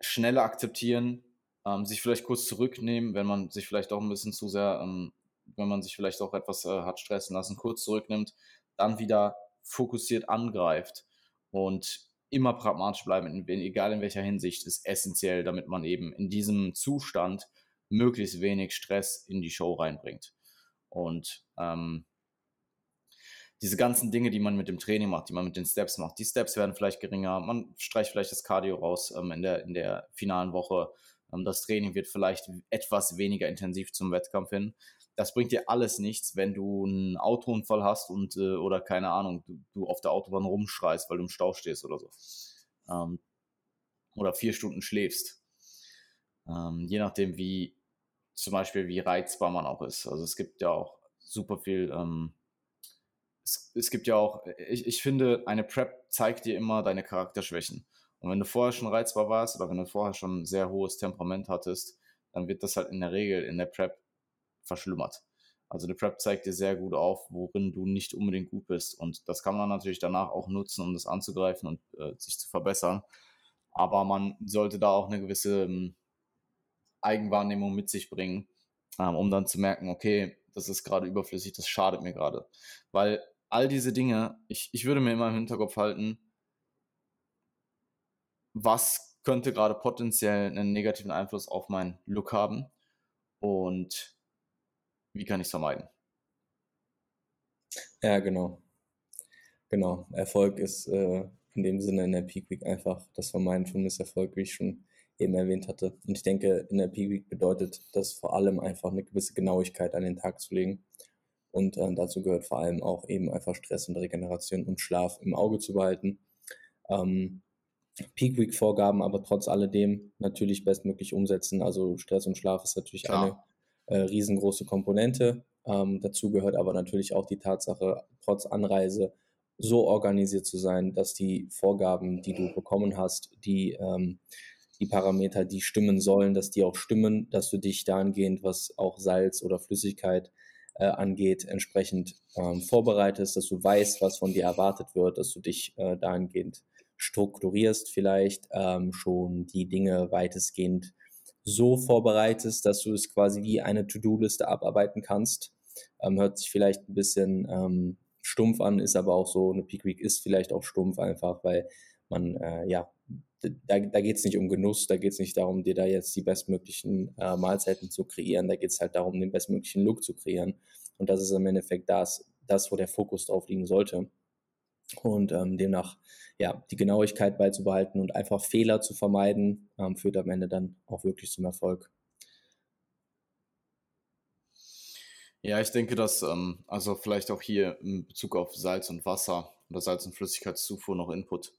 schnelle Akzeptieren, ähm, sich vielleicht kurz zurücknehmen, wenn man sich vielleicht auch ein bisschen zu sehr, ähm, wenn man sich vielleicht auch etwas äh, hat stressen lassen, kurz zurücknimmt, dann wieder fokussiert angreift und immer pragmatisch bleiben, egal in welcher Hinsicht, ist essentiell, damit man eben in diesem Zustand möglichst wenig Stress in die Show reinbringt. Und ähm, diese ganzen Dinge, die man mit dem Training macht, die man mit den Steps macht, die Steps werden vielleicht geringer, man streicht vielleicht das Cardio raus ähm, in, der, in der finalen Woche, ähm, das Training wird vielleicht etwas weniger intensiv zum Wettkampf hin. Das bringt dir alles nichts, wenn du einen Autounfall hast und äh, oder keine Ahnung, du, du, auf der Autobahn rumschreist, weil du im Stau stehst oder so. Ähm, oder vier Stunden schläfst. Ähm, je nachdem, wie zum Beispiel, wie reizbar man auch ist. Also es gibt ja auch super viel, ähm, es, es, gibt ja auch, ich, ich finde, eine Prep zeigt dir immer deine Charakterschwächen. Und wenn du vorher schon reizbar warst oder wenn du vorher schon ein sehr hohes Temperament hattest, dann wird das halt in der Regel in der Prep verschlimmert. Also die Prep zeigt dir sehr gut auf, worin du nicht unbedingt gut bist. Und das kann man natürlich danach auch nutzen, um das anzugreifen und äh, sich zu verbessern. Aber man sollte da auch eine gewisse ähm, Eigenwahrnehmung mit sich bringen, ähm, um dann zu merken, okay, das ist gerade überflüssig, das schadet mir gerade. Weil all diese Dinge, ich, ich würde mir immer im Hinterkopf halten, was könnte gerade potenziell einen negativen Einfluss auf meinen Look haben und wie kann ich es vermeiden? Ja, genau. Genau. Erfolg ist äh, in dem Sinne in der Peak Week einfach das Vermeiden von Misserfolg, wie ich schon eben erwähnt hatte. Und ich denke, in der Peak Week bedeutet das vor allem einfach eine gewisse Genauigkeit an den Tag zu legen. Und äh, dazu gehört vor allem auch eben einfach Stress und Regeneration und Schlaf im Auge zu behalten. Ähm, Peak Week Vorgaben, aber trotz alledem natürlich bestmöglich umsetzen. Also Stress und Schlaf ist natürlich Klar. eine äh, riesengroße Komponente. Ähm, dazu gehört aber natürlich auch die Tatsache, trotz Anreise so organisiert zu sein, dass die Vorgaben, die du bekommen hast, die, ähm, die Parameter, die stimmen sollen, dass die auch stimmen, dass du dich dahingehend, was auch Salz oder Flüssigkeit äh, angeht, entsprechend ähm, vorbereitest, dass du weißt, was von dir erwartet wird, dass du dich äh, dahingehend strukturierst, vielleicht ähm, schon die Dinge weitestgehend so vorbereitest, dass du es quasi wie eine To-Do-Liste abarbeiten kannst. Ähm, hört sich vielleicht ein bisschen ähm, stumpf an, ist aber auch so, eine Peak Week ist vielleicht auch stumpf einfach, weil man, äh, ja, da, da geht es nicht um Genuss, da geht es nicht darum, dir da jetzt die bestmöglichen äh, Mahlzeiten zu kreieren, da geht es halt darum, den bestmöglichen Look zu kreieren. Und das ist im Endeffekt das, das wo der Fokus drauf liegen sollte. Und ähm, demnach, ja, die Genauigkeit beizubehalten und einfach Fehler zu vermeiden, ähm, führt am Ende dann auch wirklich zum Erfolg. Ja, ich denke, dass, ähm, also vielleicht auch hier in Bezug auf Salz und Wasser oder Salz- und Flüssigkeitszufuhr noch Input.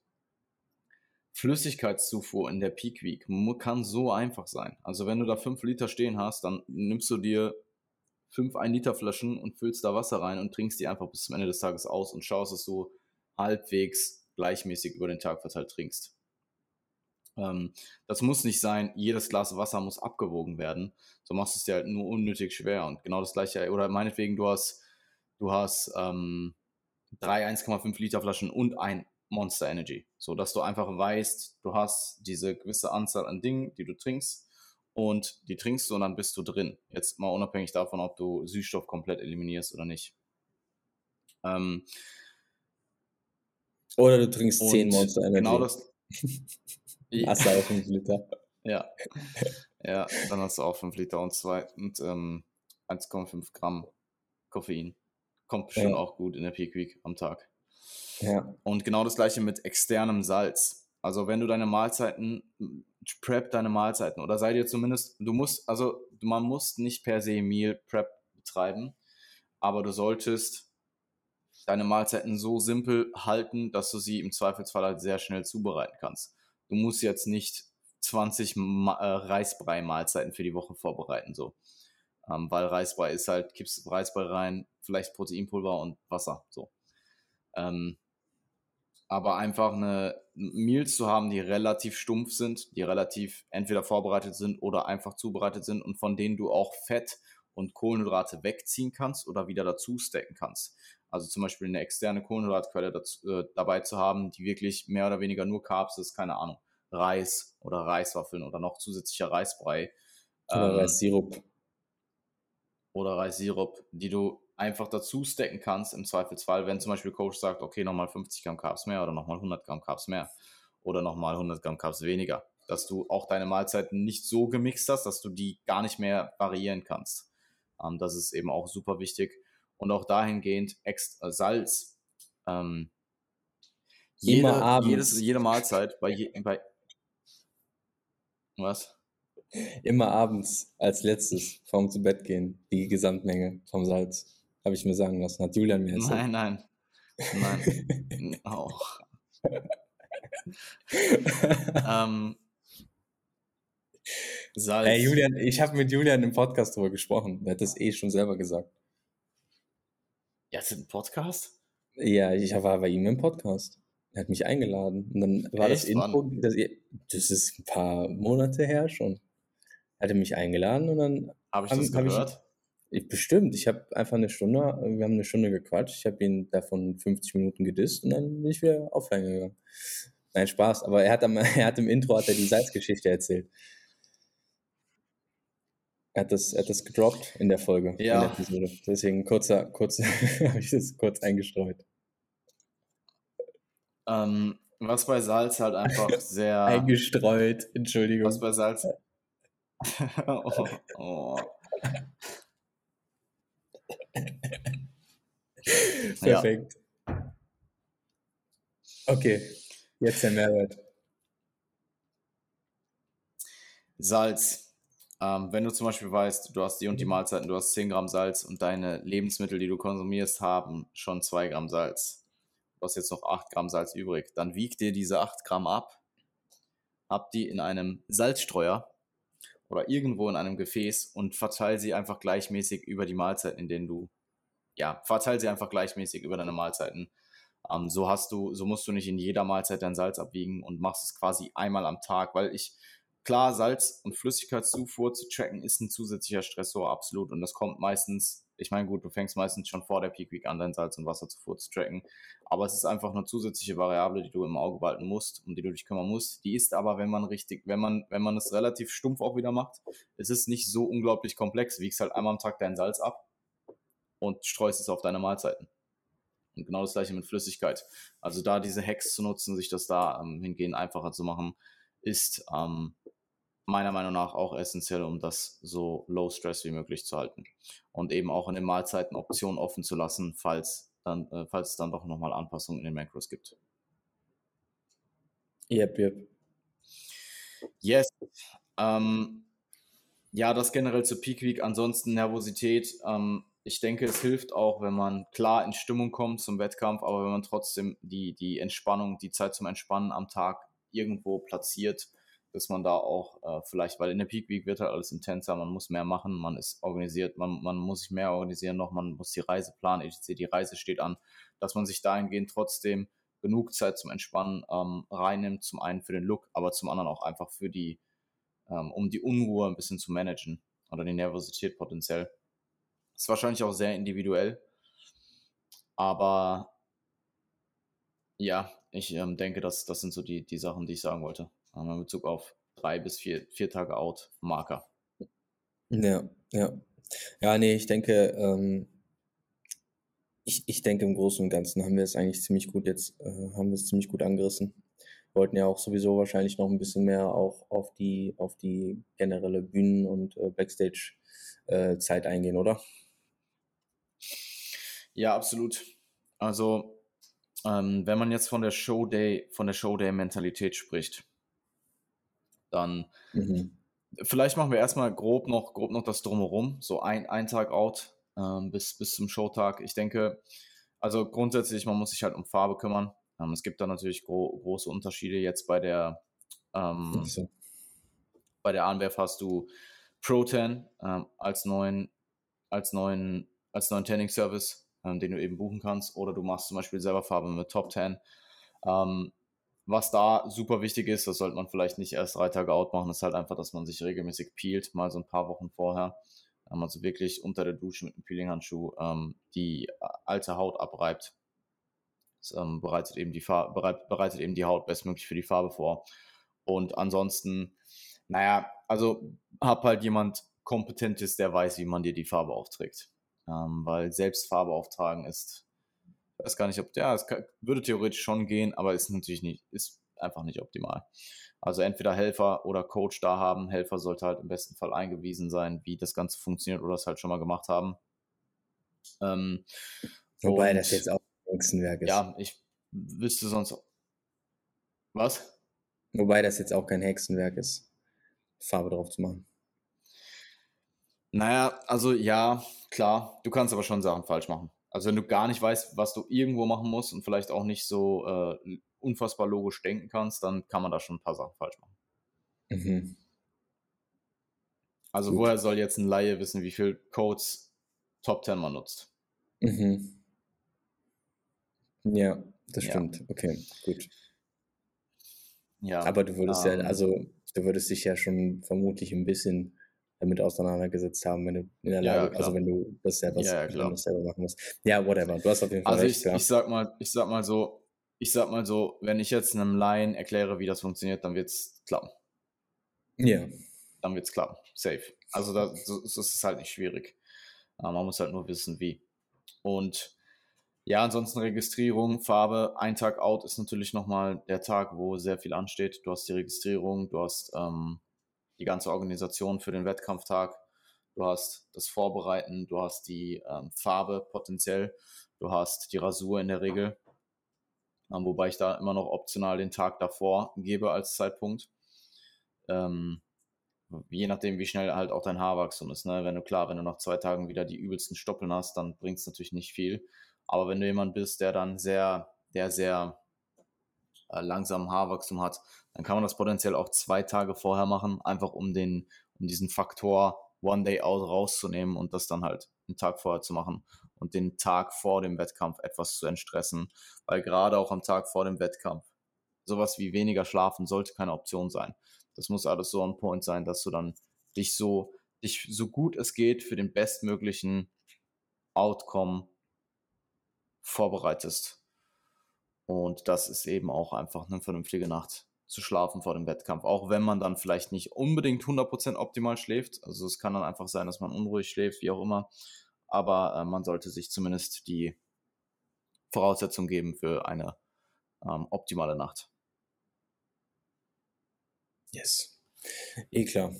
Flüssigkeitszufuhr in der Peak Week kann so einfach sein. Also wenn du da 5 Liter stehen hast, dann nimmst du dir 5 1 Liter Flaschen und füllst da Wasser rein und trinkst die einfach bis zum Ende des Tages aus und schaust, dass du halbwegs gleichmäßig über den Tag verteilt trinkst. Ähm, das muss nicht sein, jedes Glas Wasser muss abgewogen werden. So machst du es dir halt nur unnötig schwer. Und genau das gleiche, oder meinetwegen, du hast, du hast ähm, drei 1,5 Liter Flaschen und ein Monster Energy. So dass du einfach weißt, du hast diese gewisse Anzahl an Dingen, die du trinkst und die trinkst du und dann bist du drin. Jetzt mal unabhängig davon, ob du Süßstoff komplett eliminierst oder nicht. Ähm, oder du trinkst 10 Monster Energy. Genau das. Hast du auch 5 Liter. Ja. Ja, dann hast du auch 5 Liter und, zwei, und ähm, 1,5 Gramm Koffein. Kommt bestimmt ja. auch gut in der Peak Week am Tag. Ja. Und genau das gleiche mit externem Salz. Also wenn du deine Mahlzeiten, prep deine Mahlzeiten oder sei dir zumindest, du musst, also man muss nicht per se Meal Prep betreiben, aber du solltest deine Mahlzeiten so simpel halten, dass du sie im Zweifelsfall halt sehr schnell zubereiten kannst. Du musst jetzt nicht 20 Ma äh, Reisbrei-Mahlzeiten für die Woche vorbereiten, so. Ähm, weil Reisbrei ist halt, kippst Reisbrei rein, vielleicht Proteinpulver und Wasser, so. Ähm, aber einfach eine Meals zu haben, die relativ stumpf sind, die relativ entweder vorbereitet sind oder einfach zubereitet sind und von denen du auch Fett und Kohlenhydrate wegziehen kannst oder wieder dazu stacken kannst. Also zum Beispiel eine externe Kohlenhydratquelle dazu, äh, dabei zu haben, die wirklich mehr oder weniger nur Carbs ist, keine Ahnung, Reis oder Reiswaffeln oder noch zusätzlicher Reisbrei. Oder ähm, Reissirup. Oder Reissirup, die du einfach dazu stacken kannst im Zweifelsfall, wenn zum Beispiel Coach sagt, okay, nochmal 50 Gramm Carbs mehr oder nochmal 100 Gramm Carbs mehr oder nochmal 100 Gramm Carbs weniger, dass du auch deine Mahlzeiten nicht so gemixt hast, dass du die gar nicht mehr variieren kannst. Ähm, das ist eben auch super wichtig und auch dahingehend extra Salz. Ähm, jede, jedes, jede Mahlzeit bei, je, bei was? Immer abends als letztes vorm zu Bett gehen, die Gesamtmenge vom Salz. Habe ich mir sagen lassen. Hat Julian mir erzählt. Nein, nein. Nein. Auch. ähm, Salz. Hey, Julian, ich habe mit Julian im Podcast darüber gesprochen. Er hat das eh schon selber gesagt. Ja, ist das ein Podcast? Ja, ich war bei ihm im Podcast. Er hat mich eingeladen. Und dann war Echt? das Info, das, das, ist ein paar Monate her schon. Er hatte mich eingeladen und dann. Habe ich das gehört? Ich, bestimmt. Ich habe einfach eine Stunde, wir haben eine Stunde gequatscht. Ich habe ihn davon 50 Minuten gedisst und dann bin ich wieder aufhängen gegangen. Nein, Spaß. Aber er hat, am, er hat im Intro hat er die Salzgeschichte erzählt. Er hat das, er hat das gedroppt in der Folge, ja. in der. Deswegen kurzer, kurz, habe ich das kurz eingestreut. Ähm, was bei Salz halt einfach sehr. Eingestreut, Entschuldigung. Was bei Salz. oh, oh. Perfekt. Ja. Okay, jetzt der Mehrwert. Salz. Ähm, wenn du zum Beispiel weißt, du hast die und die Mahlzeiten, du hast 10 Gramm Salz und deine Lebensmittel, die du konsumierst, haben schon 2 Gramm Salz. Du hast jetzt noch 8 Gramm Salz übrig. Dann wieg dir diese 8 Gramm ab, hab die in einem Salzstreuer oder irgendwo in einem Gefäß und verteile sie einfach gleichmäßig über die Mahlzeiten, in denen du, ja, verteile sie einfach gleichmäßig über deine Mahlzeiten. Ähm, so hast du, so musst du nicht in jeder Mahlzeit dein Salz abwiegen und machst es quasi einmal am Tag, weil ich, klar, Salz- und Flüssigkeitszufuhr zu tracken ist ein zusätzlicher Stressor, absolut. Und das kommt meistens, ich meine, gut, du fängst meistens schon vor der Peak Week an, dein Salz- und Wasserzufuhr zu tracken. Aber es ist einfach eine zusätzliche Variable, die du im Auge behalten musst, um die du dich kümmern musst. Die ist aber, wenn man richtig, wenn man, wenn man es relativ stumpf auch wieder macht, es ist nicht so unglaublich komplex. Wiegst halt einmal am Tag dein Salz ab und streust es auf deine Mahlzeiten. Und genau das gleiche mit Flüssigkeit. Also da diese Hacks zu nutzen, sich das da ähm, hingehen einfacher zu machen, ist ähm, meiner Meinung nach auch essentiell, um das so low stress wie möglich zu halten. Und eben auch in den Mahlzeiten Optionen offen zu lassen, falls, dann, äh, falls es dann doch nochmal Anpassungen in den Macros gibt. Yep, yep. Yes. Ähm, ja, das generell zur Peak Week. Ansonsten Nervosität. Ähm, ich denke, es hilft auch, wenn man klar in Stimmung kommt zum Wettkampf, aber wenn man trotzdem die, die Entspannung, die Zeit zum Entspannen am Tag irgendwo platziert, dass man da auch äh, vielleicht, weil in der Peak Week wird halt alles intenser, man muss mehr machen, man ist organisiert, man, man muss sich mehr organisieren noch, man muss die Reise planen, etc., die Reise steht an, dass man sich dahingehend trotzdem genug Zeit zum Entspannen ähm, reinnimmt, zum einen für den Look, aber zum anderen auch einfach für die, ähm, um die Unruhe ein bisschen zu managen oder die Nervosität potenziell. Ist wahrscheinlich auch sehr individuell, aber ja, ich ähm, denke, dass das sind so die, die Sachen, die ich sagen wollte in Bezug auf drei bis vier, vier Tage out Marker. Ja, ja. Ja, nee, ich denke, ähm, ich, ich denke im Großen und Ganzen haben wir es eigentlich ziemlich gut jetzt, äh, haben wir es ziemlich gut angerissen. Wollten ja auch sowieso wahrscheinlich noch ein bisschen mehr auch auf die, auf die generelle Bühnen- und äh, Backstage-Zeit äh, eingehen, oder? Ja, absolut. Also, ähm, wenn man jetzt von der Showday, von der Showday-Mentalität spricht, dann mhm. vielleicht machen wir erstmal grob noch, grob noch das Drumherum, so ein, ein Tag out ähm, bis, bis zum Showtag. Ich denke, also grundsätzlich, man muss sich halt um Farbe kümmern. Ähm, es gibt da natürlich gro große Unterschiede. Jetzt bei der ähm, so. bei der Anwerf hast du Pro10 ähm, als neuen als neuen als neuen Tanning Service, ähm, den du eben buchen kannst, oder du machst zum Beispiel selber Farbe mit Top 10. Ähm, was da super wichtig ist, das sollte man vielleicht nicht erst drei Tage out machen, ist halt einfach, dass man sich regelmäßig peelt, mal so ein paar Wochen vorher. Also wirklich unter der Dusche mit einem Peeling-Handschuh ähm, die äh, alte Haut abreibt. Das ähm, bereitet, eben die bereit, bereitet eben die Haut bestmöglich für die Farbe vor. Und ansonsten, naja, also hab halt jemand Kompetentes, der weiß, wie man dir die Farbe aufträgt. Ähm, weil selbst Farbe auftragen ist weiß gar nicht, ob, ja, es kann, würde theoretisch schon gehen, aber ist natürlich nicht, ist einfach nicht optimal. Also entweder Helfer oder Coach da haben. Helfer sollte halt im besten Fall eingewiesen sein, wie das Ganze funktioniert oder es halt schon mal gemacht haben. Ähm, Wobei und, das jetzt auch Hexenwerk ist. Ja, ich wüsste sonst. Was? Wobei das jetzt auch kein Hexenwerk ist, Farbe drauf zu machen. Naja, also ja, klar, du kannst aber schon Sachen falsch machen. Also wenn du gar nicht weißt, was du irgendwo machen musst und vielleicht auch nicht so äh, unfassbar logisch denken kannst, dann kann man da schon ein paar Sachen falsch machen. Mhm. Also Gut. woher soll jetzt ein Laie wissen, wie viel Codes Top 10 man nutzt? Mhm. Ja, das stimmt. Ja. Okay, gut. Ja. Aber du würdest ähm, ja, also du würdest dich ja schon vermutlich ein bisschen damit auseinandergesetzt haben, wenn du in der Lage, ja, also wenn du das selber, ja, ja, das selber machen musst. Ja, whatever. Du hast auf jeden Fall also recht. Ich, ich sag mal, ich sag mal so, ich sag mal so, wenn ich jetzt einem Laien erkläre, wie das funktioniert, dann wird es klappen. Ja. Dann wird es klappen. Safe. Also das, das ist halt nicht schwierig. Man muss halt nur wissen, wie. Und ja, ansonsten Registrierung, Farbe, ein Tag out ist natürlich nochmal der Tag, wo sehr viel ansteht. Du hast die Registrierung, du hast ähm, die ganze Organisation für den Wettkampftag. Du hast das Vorbereiten, du hast die ähm, Farbe potenziell, du hast die Rasur in der Regel, ähm, wobei ich da immer noch optional den Tag davor gebe als Zeitpunkt. Ähm, je nachdem, wie schnell halt auch dein Haarwachstum ist. Ne? Wenn du klar, wenn du nach zwei Tagen wieder die übelsten Stoppeln hast, dann bringt es natürlich nicht viel. Aber wenn du jemand bist, der dann sehr, der sehr äh, langsamen Haarwachstum hat, dann kann man das potenziell auch zwei Tage vorher machen, einfach um den, um diesen Faktor One Day Out rauszunehmen und das dann halt einen Tag vorher zu machen und den Tag vor dem Wettkampf etwas zu entstressen, weil gerade auch am Tag vor dem Wettkampf sowas wie weniger schlafen sollte keine Option sein. Das muss alles so on point sein, dass du dann dich so, dich so gut es geht für den bestmöglichen Outcome vorbereitest. Und das ist eben auch einfach eine vernünftige Nacht zu schlafen vor dem Wettkampf. Auch wenn man dann vielleicht nicht unbedingt 100% optimal schläft. Also es kann dann einfach sein, dass man unruhig schläft, wie auch immer. Aber äh, man sollte sich zumindest die Voraussetzung geben für eine ähm, optimale Nacht. Yes. Eh klar.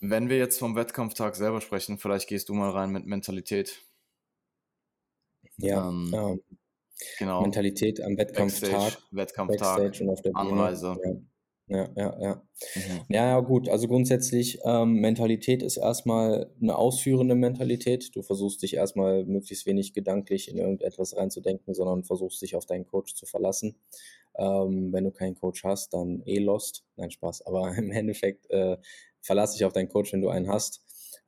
Wenn wir jetzt vom Wettkampftag selber sprechen, vielleicht gehst du mal rein mit Mentalität. Ja, Ähm, ähm, genau. Mentalität am Wettkampftag, Wettkampftag, Backstage und auf der Bühne. Anreise. Ja, ja, ja. ja. Mhm. Ja, ja, gut. Also grundsätzlich, ähm, Mentalität ist erstmal eine ausführende Mentalität. Du versuchst dich erstmal möglichst wenig gedanklich in irgendetwas reinzudenken, sondern versuchst dich auf deinen Coach zu verlassen. Ähm, wenn du keinen Coach hast, dann eh lost. Nein, Spaß. Aber im Endeffekt äh, verlass dich auf deinen Coach, wenn du einen hast.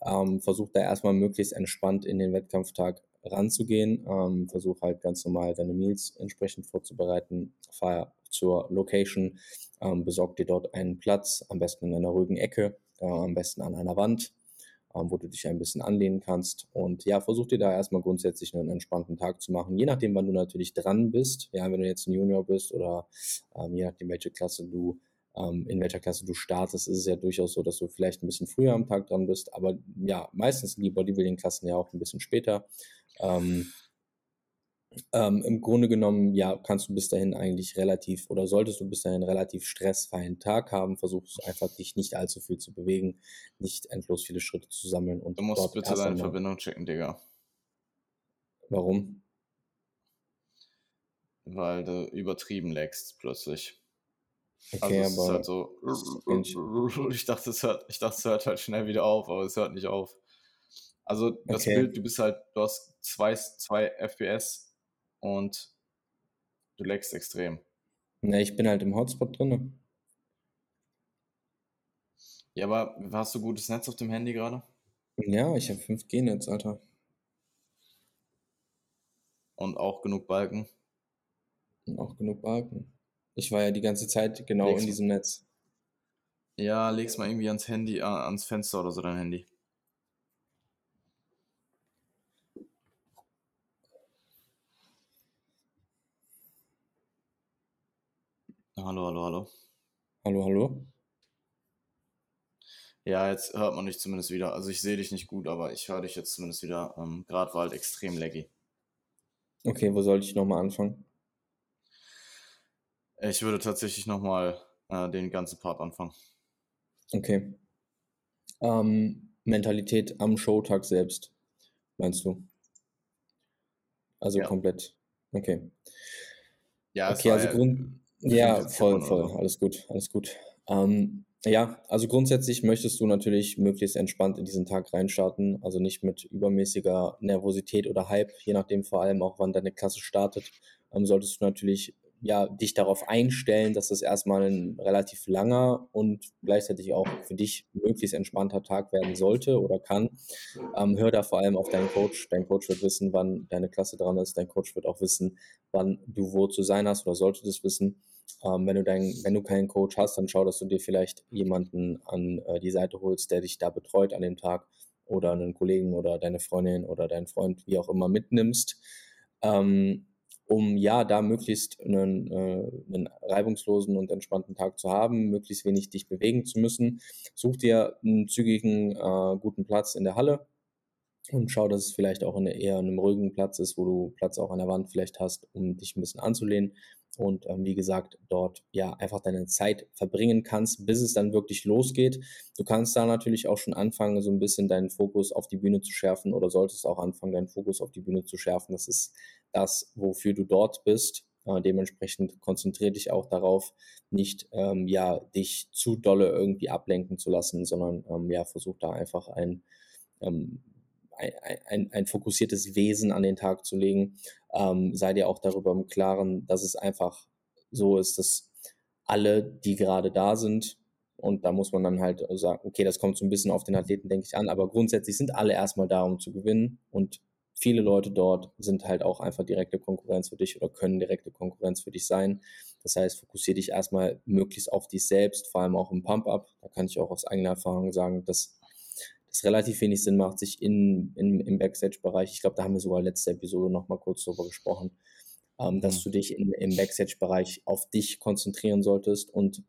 Ähm, versuch da erstmal möglichst entspannt in den Wettkampftag ranzugehen. Ähm, versuch halt ganz normal deine Meals entsprechend vorzubereiten. Fahr zur Location, ähm, besorg dir dort einen Platz, am besten in einer ruhigen Ecke, äh, am besten an einer Wand, ähm, wo du dich ein bisschen anlehnen kannst. Und ja, versuch dir da erstmal grundsätzlich einen entspannten Tag zu machen, je nachdem, wann du natürlich dran bist. Ja, wenn du jetzt ein Junior bist oder ähm, je nachdem, welche Klasse du ähm, in welcher Klasse du startest, ist es ja durchaus so, dass du vielleicht ein bisschen früher am Tag dran bist, aber ja, meistens sind die Bodybuilding-Klassen ja auch ein bisschen später. Ähm, ähm, Im Grunde genommen, ja, kannst du bis dahin eigentlich relativ oder solltest du bis dahin relativ stressfreien Tag haben. Versuchst einfach dich nicht allzu viel zu bewegen, nicht endlos viele Schritte zu sammeln und Du musst bitte deine. Verbindung checken, Digga. Warum? Weil du übertrieben lagst plötzlich. Also Okay, es ist aber halt so. ich. Dachte, es hört, ich dachte, es hört halt schnell wieder auf, aber es hört nicht auf. Also das Okay. Bild, du bist halt, du hast zwei, zwei FPS und du lagst extrem. ne, ich bin halt im Hotspot drinne. Ja, aber hast du gutes Netz auf dem Handy gerade? Ja, ich habe 5G-Netz, Alter. Und auch genug Balken? Und auch genug Balken. Ich war ja die ganze Zeit genau Leg's in diesem Netz. Ja, leg's mal irgendwie ans Handy, äh, ans Fenster oder so dein Handy. Hallo, hallo, hallo. Hallo, hallo? Ja, jetzt hört man dich zumindest wieder. Also ich sehe dich nicht gut, aber ich höre dich jetzt zumindest wieder. Ähm, Gerade war halt extrem laggy. Okay, wo soll ich nochmal anfangen? Ich würde tatsächlich nochmal äh, den ganzen Part anfangen. Okay. Ähm, Mentalität am Showtag selbst, meinst du? Also Ja. komplett. Okay. Ja, Okay, also ja Grund. Ja, 45 voll, voll. oder. Alles gut, alles gut. Ähm, ja, also grundsätzlich möchtest du natürlich möglichst entspannt in diesen Tag reinstarten, also nicht mit übermäßiger Nervosität oder Hype, je nachdem vor allem auch, wann deine Klasse startet, ähm, solltest du natürlich ja dich darauf einstellen, dass das erstmal ein relativ langer und gleichzeitig auch für dich möglichst entspannter Tag werden sollte oder kann. Ähm, hör da vor allem auf deinen Coach. Dein Coach wird wissen, wann deine Klasse dran ist. Dein Coach wird auch wissen, wann du wo zu sein hast oder sollte das wissen. Ähm, wenn, du dein, wenn du keinen Coach hast, dann schau, dass du dir vielleicht jemanden an äh, die Seite holst, der dich da betreut an dem Tag oder einen Kollegen oder deine Freundin oder deinen Freund, wie auch immer, mitnimmst, ähm, um ja da möglichst einen, äh, einen reibungslosen und entspannten Tag zu haben, möglichst wenig dich bewegen zu müssen. Such dir einen zügigen, äh, guten Platz in der Halle und schau, dass es vielleicht auch in eher einem ruhigen Platz ist, wo du Platz auch an der Wand vielleicht hast, um dich ein bisschen anzulehnen und ähm, wie gesagt, dort ja einfach deine Zeit verbringen kannst, bis es dann wirklich losgeht. Du kannst da natürlich auch schon anfangen, so ein bisschen deinen Fokus auf die Bühne zu schärfen oder solltest auch anfangen, deinen Fokus auf die Bühne zu schärfen. Das ist das, wofür du dort bist. Äh, dementsprechend konzentriere dich auch darauf, nicht ähm, ja dich zu dolle irgendwie ablenken zu lassen, sondern ähm, ja versuch da einfach ein ähm, ein, ein, fokussiertes Wesen an den Tag zu legen. Ähm, sei dir auch darüber im Klaren, dass es einfach so ist, dass alle, die gerade da sind, und da muss man dann halt sagen, okay, das kommt so ein bisschen auf den Athleten, denke ich, an, aber grundsätzlich sind alle erstmal da, um zu gewinnen und viele Leute dort sind halt auch einfach direkte Konkurrenz für dich oder können direkte Konkurrenz für dich sein. Das heißt, fokussiere dich erstmal möglichst auf dich selbst, vor allem auch im Pump-Up. Da kann ich auch aus eigener Erfahrung sagen, dass es relativ wenig Sinn macht, sich in, in, im Backstage-Bereich, ich glaube, da haben wir sogar letzte Episode nochmal kurz drüber gesprochen, ähm, dass Mhm. du dich in, im Backstage-Bereich auf dich konzentrieren solltest und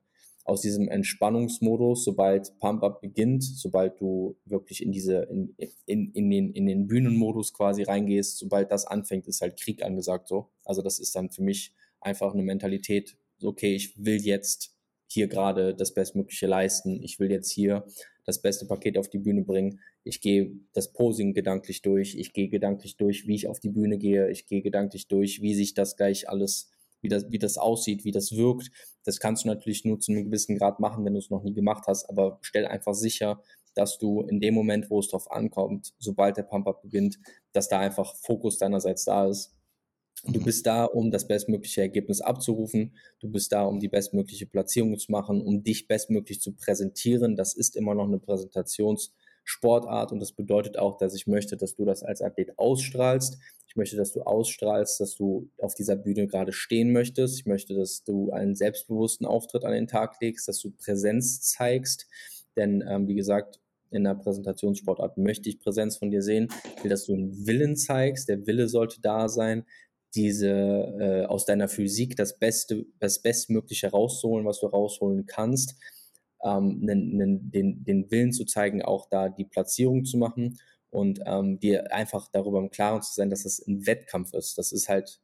aus diesem Entspannungsmodus, sobald Pump-Up beginnt, sobald du wirklich in diese, in, in, in, den, in den Bühnenmodus quasi reingehst, sobald das anfängt, ist halt Krieg angesagt so. Also das ist dann für mich einfach eine Mentalität, okay, ich will jetzt hier gerade das Bestmögliche leisten, ich will jetzt hier das beste Paket auf die Bühne bringen, ich gehe das Posing gedanklich durch, ich gehe gedanklich durch, wie ich auf die Bühne gehe, ich gehe gedanklich durch, wie sich das gleich alles, wie das, wie das aussieht, wie das wirkt. Das kannst du natürlich nur zu einem gewissen Grad machen, wenn du es noch nie gemacht hast, aber stell einfach sicher, dass du in dem Moment, wo es drauf ankommt, sobald der Pump-Up beginnt, dass da einfach Fokus deinerseits da ist. Du bist da, um das bestmögliche Ergebnis abzurufen. Du bist da, um die bestmögliche Platzierung zu machen, um dich bestmöglich zu präsentieren. Das ist immer noch eine Präsentationssportart und das bedeutet auch, dass ich möchte, dass du das als Athlet ausstrahlst. Ich möchte, dass du ausstrahlst, dass du auf dieser Bühne gerade stehen möchtest. Ich möchte, dass du einen selbstbewussten Auftritt an den Tag legst, dass du Präsenz zeigst. Denn ähm, wie gesagt, in der Präsentationssportart möchte ich Präsenz von dir sehen. Ich will, dass du einen Willen zeigst. Der Wille sollte da sein, diese äh, aus deiner Physik das Beste, das Bestmögliche rauszuholen, was du rausholen kannst. Ähm, nen, den, den Willen zu zeigen, auch da die Platzierung zu machen und ähm, dir einfach darüber im Klaren zu sein, dass es ein Wettkampf ist. Das ist halt,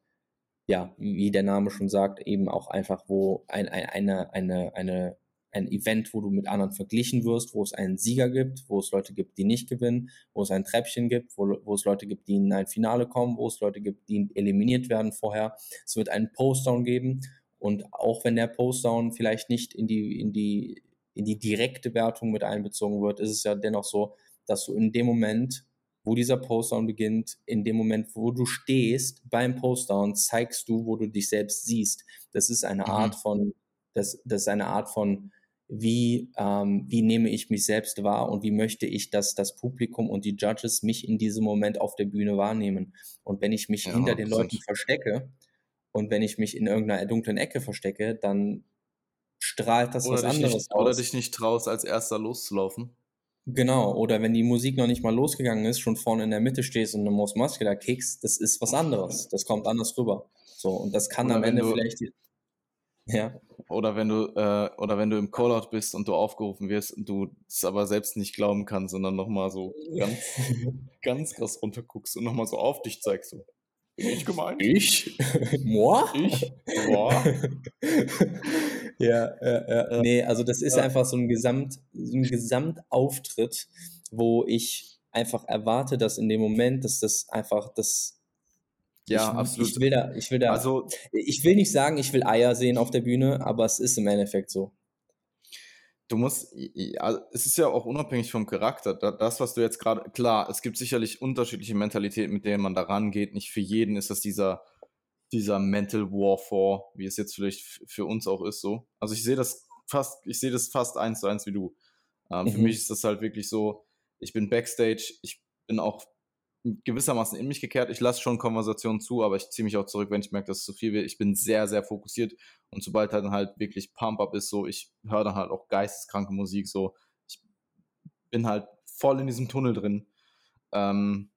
ja, wie der Name schon sagt, eben auch einfach, wo ein, ein, eine, eine, eine ein Event, wo du mit anderen verglichen wirst, wo es einen Sieger gibt, wo es Leute gibt, die nicht gewinnen, wo es ein Treppchen gibt, wo, wo es Leute gibt, die in ein Finale kommen, wo es Leute gibt, die eliminiert werden vorher. Es wird einen Postdown geben und auch wenn der Postdown vielleicht nicht in die, in die, in die direkte Wertung mit einbezogen wird, ist es ja dennoch so, dass du in dem Moment, wo dieser Postdown beginnt, in dem Moment, wo du stehst beim Postdown, zeigst du, wo du dich selbst siehst. Das ist eine mhm. Art von, das, das ist eine Art von wie, ähm, wie nehme ich mich selbst wahr und wie möchte ich, dass das Publikum und die Judges mich in diesem Moment auf der Bühne wahrnehmen. Und wenn ich mich ja, hinter den Leuten verstecke und wenn ich mich in irgendeiner dunklen Ecke verstecke, dann strahlt das oder was anderes nicht, aus. Oder dich nicht traust, als erster loszulaufen. Genau, oder wenn die Musik noch nicht mal losgegangen ist, schon vorne in der Mitte stehst und eine Most Muscular kickst, das ist was anderes. Das kommt anders rüber. So, und das kann oder am Ende vielleicht ja. Oder wenn du, äh, oder wenn du im Callout bist und du aufgerufen wirst und du es aber selbst nicht glauben kannst, sondern nochmal so ganz, ganz krass runterguckst und nochmal so auf dich zeigst. So. Bin ich gemeint? Ich? Moi? Ich? Moi? ja, ja, ja. Nee, also das ist ja. einfach so ein, Gesamt, so ein Gesamtauftritt, wo ich einfach erwarte, dass in dem Moment, dass das einfach das ja, ich, absolut. Ich will da, ich will da, also, ich will nicht sagen, ich will Eier sehen auf der Bühne, aber es ist im Endeffekt so. Du musst, ja, es ist ja auch unabhängig vom Charakter. Das, was du jetzt gerade, klar, es gibt sicherlich unterschiedliche Mentalitäten, mit denen man da rangeht. Nicht für jeden ist das dieser, dieser Mental Warfare, wie es jetzt vielleicht für uns auch ist, so. Also ich sehe das fast, ich sehe das fast eins zu eins wie du. Ähm, mhm. Für mich ist das halt wirklich so, ich bin Backstage, ich bin auch gewissermaßen in mich gekehrt. Ich lasse schon Konversationen zu, aber ich ziehe mich auch zurück, wenn ich merke, dass es zu viel wird. Ich bin sehr, sehr fokussiert und sobald dann halt wirklich Pump-Up ist, so, ich höre dann halt auch geisteskranke Musik, so, ich bin halt voll in diesem Tunnel drin. Ähm,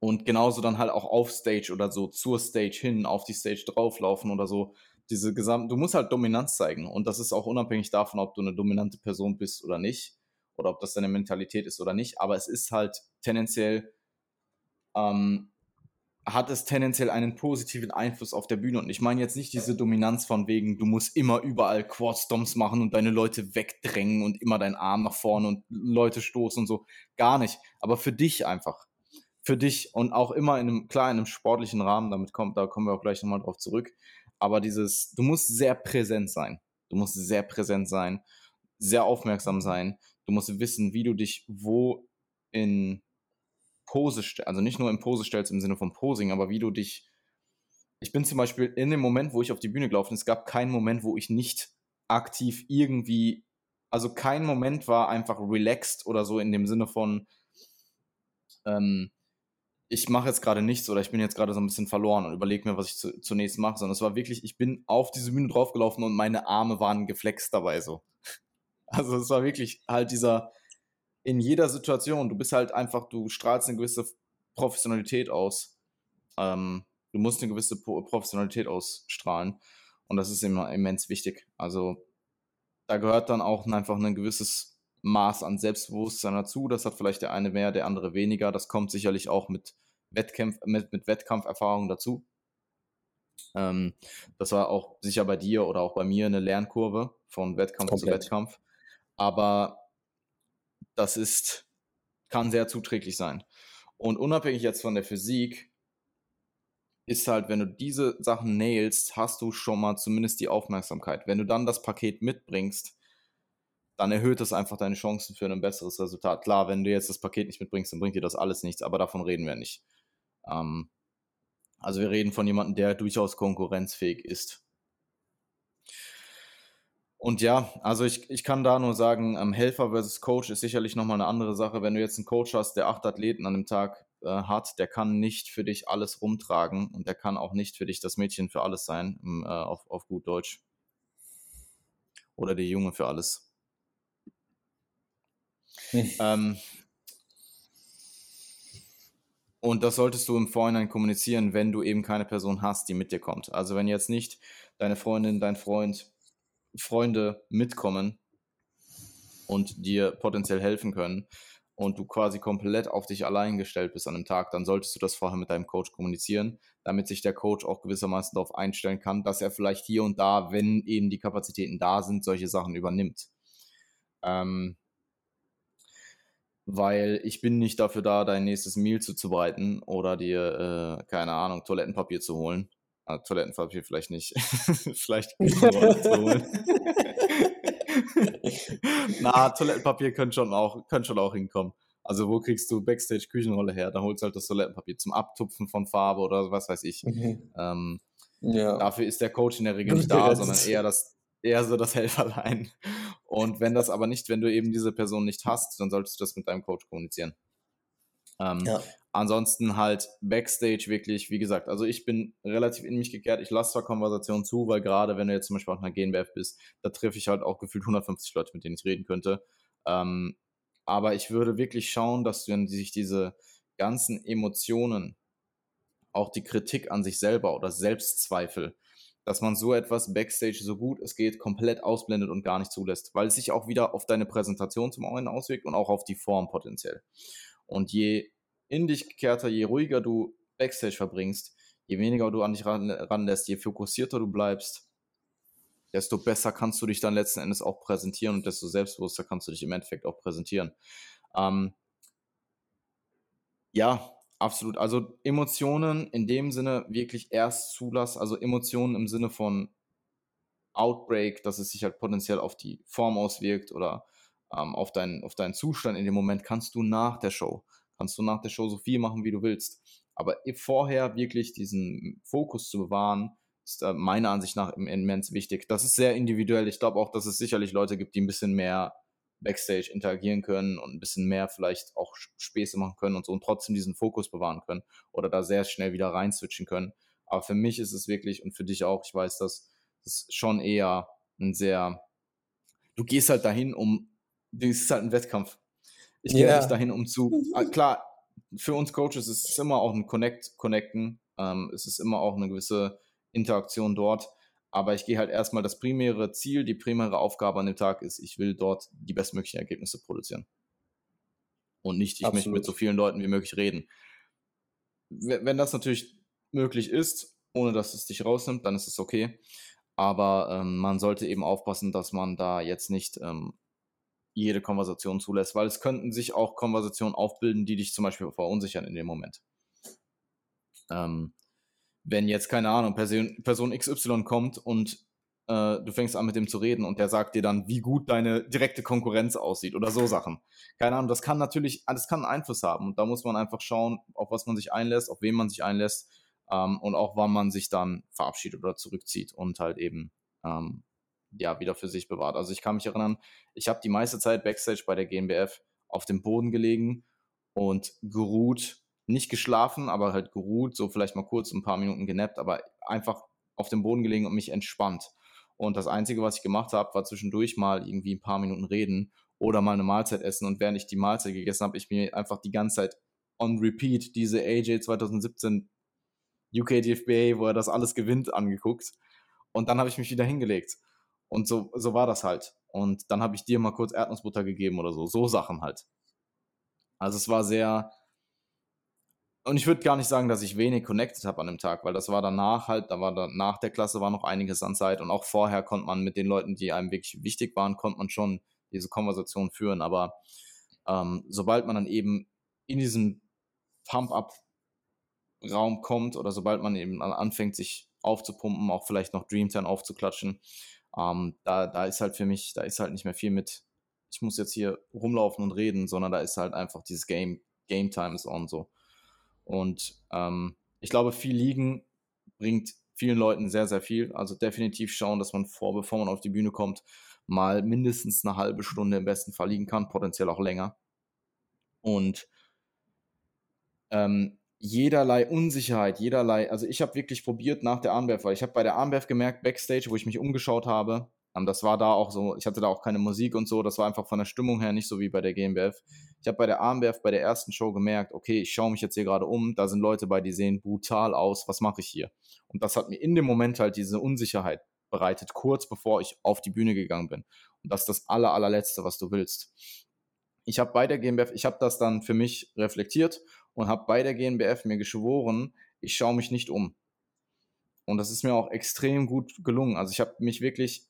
und genauso dann halt auch auf Stage oder so zur Stage hin, auf die Stage drauflaufen oder so. Diese gesamte, du musst halt Dominanz zeigen und das ist auch unabhängig davon, ob du eine dominante Person bist oder nicht oder ob das deine Mentalität ist oder nicht, aber es ist halt tendenziell ähm, hat es tendenziell einen positiven Einfluss auf der Bühne. Und ich meine jetzt nicht diese Dominanz von wegen, du musst immer überall Quad-Stomps machen und deine Leute wegdrängen und immer deinen Arm nach vorne und Leute stoßen und so. Gar nicht. Aber für dich einfach. Für dich und auch immer in einem, klar, in einem sportlichen Rahmen, damit kommt, da kommen wir auch gleich nochmal drauf zurück. Aber dieses, du musst sehr präsent sein. Du musst sehr präsent sein, sehr aufmerksam sein. Du musst wissen, wie du dich wo in Pose, also nicht nur in Pose stellst im Sinne von Posing, aber wie du dich. Ich bin zum Beispiel in dem Moment, wo ich auf die Bühne gelaufen bin, es gab keinen Moment, wo ich nicht aktiv irgendwie, also kein Moment war einfach relaxed oder so in dem Sinne von, ähm, ich mache jetzt gerade nichts oder ich bin jetzt gerade so ein bisschen verloren und überlege mir, was ich zu, zunächst mache, sondern es war wirklich, ich bin auf diese Bühne draufgelaufen und meine Arme waren geflext dabei so. Also es war wirklich halt dieser, in jeder Situation. Du bist halt einfach, du strahlst eine gewisse Professionalität aus. Ähm, du musst eine gewisse Professionalität ausstrahlen. Und das ist immer immens wichtig. Also da gehört dann auch einfach ein gewisses Maß an Selbstbewusstsein dazu. Das hat vielleicht der eine mehr, der andere weniger. Das kommt sicherlich auch mit, Wettkämpf, mit, mit Wettkampferfahrung dazu. Ähm, das war auch sicher bei dir oder auch bei mir eine Lernkurve von Wettkampf Komplett. zu Wettkampf. Aber das ist, kann sehr zuträglich sein. Und unabhängig jetzt von der Physik, ist halt, wenn du diese Sachen nailst, hast du schon mal zumindest die Aufmerksamkeit. Wenn du dann das Paket mitbringst, dann erhöht das einfach deine Chancen für ein besseres Resultat. Klar, wenn du jetzt das Paket nicht mitbringst, dann bringt dir das alles nichts, aber davon reden wir nicht. Ähm, also wir reden von jemandem, der durchaus konkurrenzfähig ist. Und ja, also ich, ich kann da nur sagen, ähm, Helfer versus Coach ist sicherlich nochmal eine andere Sache. Wenn du jetzt einen Coach hast, der acht Athleten an einem Tag äh, hat, der kann nicht für dich alles rumtragen und der kann auch nicht für dich das Mädchen für alles sein, äh, auf, auf gut Deutsch. Oder der Junge für alles. Hm. Ähm, und das solltest du im Vorhinein kommunizieren, wenn du eben keine Person hast, die mit dir kommt. Also wenn jetzt nicht deine Freundin, dein Freund, Freunde mitkommen und dir potenziell helfen können und du quasi komplett auf dich allein gestellt bist an einem Tag, dann solltest du das vorher mit deinem Coach kommunizieren, damit sich der Coach auch gewissermaßen darauf einstellen kann, dass er vielleicht hier und da, wenn eben die Kapazitäten da sind, solche Sachen übernimmt. Ähm, weil ich bin nicht dafür da, dein nächstes Meal zuzubereiten oder dir, äh, keine Ahnung, Toilettenpapier zu holen. Ah, Toilettenpapier vielleicht nicht. vielleicht zu holen. Na, Toilettenpapier könnte schon auch, könnte schon auch hinkommen. Also wo kriegst du Backstage Küchenrolle her? Da holst du halt das Toilettenpapier zum Abtupfen von Farbe oder was weiß ich. Mhm. Ähm, ja. Dafür ist der Coach in der Regel nicht da, sondern eher das, eher so das Helferlein. Und wenn das aber nicht, wenn du eben diese Person nicht hast, dann solltest du das mit deinem Coach kommunizieren. Ähm, ja. Ansonsten halt Backstage wirklich, wie gesagt, also ich bin relativ in mich gekehrt. Ich lasse zwar Konversationen zu, weil gerade wenn du jetzt zum Beispiel auf einer GNBF bist, da treffe ich halt auch gefühlt 150 Leute, mit denen ich reden könnte. Ähm, aber ich würde wirklich schauen, dass du, sich diese ganzen Emotionen, auch die Kritik an sich selber oder Selbstzweifel, dass man so etwas Backstage so gut es geht komplett ausblendet und gar nicht zulässt, weil es sich auch wieder auf deine Präsentation zum einen auswirkt und auch auf die Form potenziell. Und je in dich gekehrter, je ruhiger du Backstage verbringst, je weniger du an dich ran, ranlässt, je fokussierter du bleibst, desto besser kannst du dich dann letzten Endes auch präsentieren und desto selbstbewusster kannst du dich im Endeffekt auch präsentieren. Ähm, ja, Absolut. Also Emotionen in dem Sinne wirklich erst zulassen, also Emotionen im Sinne von Outbreak, dass es sich halt potenziell auf die Form auswirkt oder ähm, auf, deinen, auf deinen Zustand in dem Moment, kannst du nach der Show. Kannst du nach der Show so viel machen, wie du willst. Aber vorher wirklich diesen Fokus zu bewahren, ist äh, meiner Ansicht nach immens wichtig. Das ist sehr individuell. Ich glaube auch, dass es sicherlich Leute gibt, die ein bisschen mehr Backstage interagieren können und ein bisschen mehr vielleicht auch Späße machen können und so und trotzdem diesen Fokus bewahren können oder da sehr schnell wieder rein switchen können. Aber für mich ist es wirklich und für dich auch, ich weiß, dass das schon eher ein sehr, du gehst halt dahin, um, das ist halt ein Wettkampf. Ich gehe yeah. nicht dahin, um zu, ah, klar, für uns Coaches ist es immer auch ein Connect, Connecten, ähm, es ist immer auch eine gewisse Interaktion dort. Aber ich gehe halt erstmal, das primäre Ziel, die primäre Aufgabe an dem Tag ist, ich will dort die bestmöglichen Ergebnisse produzieren. Und nicht, ich Absolut. möchte mit so vielen Leuten wie möglich reden. Wenn das natürlich möglich ist, ohne dass es dich rausnimmt, dann ist es okay. Aber ähm, man sollte eben aufpassen, dass man da jetzt nicht ähm, jede Konversation zulässt, weil es könnten sich auch Konversationen aufbilden, die dich zum Beispiel verunsichern in dem Moment. Ähm, wenn jetzt, keine Ahnung, Person, Person XY kommt und äh, du fängst an mit dem zu reden und der sagt dir dann, wie gut deine direkte Konkurrenz aussieht oder so Sachen. Keine Ahnung, das kann natürlich, das kann einen Einfluss haben und da muss man einfach schauen, auf was man sich einlässt, auf wen man sich einlässt ähm, und auch wann man sich dann verabschiedet oder zurückzieht und halt eben ähm, ja wieder für sich bewahrt. Also ich kann mich erinnern, ich habe die meiste Zeit Backstage bei der GmbF auf dem Boden gelegen und geruht nicht geschlafen, aber halt geruht, so vielleicht mal kurz ein paar Minuten genappt, aber einfach auf dem Boden gelegen und mich entspannt. Und das Einzige, was ich gemacht habe, war zwischendurch mal irgendwie ein paar Minuten reden oder mal eine Mahlzeit essen. Und während ich die Mahlzeit gegessen habe, ich mir einfach die ganze Zeit on repeat diese AJ 2017 UK DFBA, wo er das alles gewinnt, angeguckt. Und dann habe ich mich wieder hingelegt. Und so, so war das halt. Und dann habe ich dir mal kurz Erdnussbutter gegeben oder so. So Sachen halt. Also es war sehr, und ich würde gar nicht sagen, dass ich wenig connected habe an dem Tag, weil das war danach halt, da war dann nach der Klasse war noch einiges an Zeit und auch vorher konnte man mit den Leuten, die einem wirklich wichtig waren, konnte man schon diese Konversation führen. Aber ähm, sobald man dann eben in diesen Pump-Up-Raum kommt oder sobald man eben anfängt, sich aufzupumpen, auch vielleicht noch Dreamtime aufzuklatschen, ähm, da, da ist halt für mich, da ist halt nicht mehr viel mit, ich muss jetzt hier rumlaufen und reden, sondern da ist halt einfach dieses Game, Game Time ist on so. Und ähm, ich glaube, viel Liegen bringt vielen Leuten sehr, sehr viel. Also definitiv schauen, dass man vor, bevor man auf die Bühne kommt, mal mindestens eine halbe Stunde im besten Fall liegen kann, potenziell auch länger. Und ähm, jederlei Unsicherheit, jederlei, also ich habe wirklich probiert nach der Armwerf, weil ich habe bei der Armwerf gemerkt, Backstage, wo ich mich umgeschaut habe, ähm, das war da auch so, ich hatte da auch keine Musik und so, das war einfach von der Stimmung her nicht so wie bei der GmbF. Ich habe bei der Armwerf, bei der ersten Show gemerkt, okay, ich schaue mich jetzt hier gerade um, da sind Leute bei, die sehen brutal aus, was mache ich hier? Und das hat mir in dem Moment halt diese Unsicherheit bereitet, kurz bevor ich auf die Bühne gegangen bin. Und das ist das aller, allerletzte, was du willst. Ich habe bei der GmbF, ich habe das dann für mich reflektiert und habe bei der GmbF mir geschworen, ich schaue mich nicht um. Und das ist mir auch extrem gut gelungen. Also ich habe mich wirklich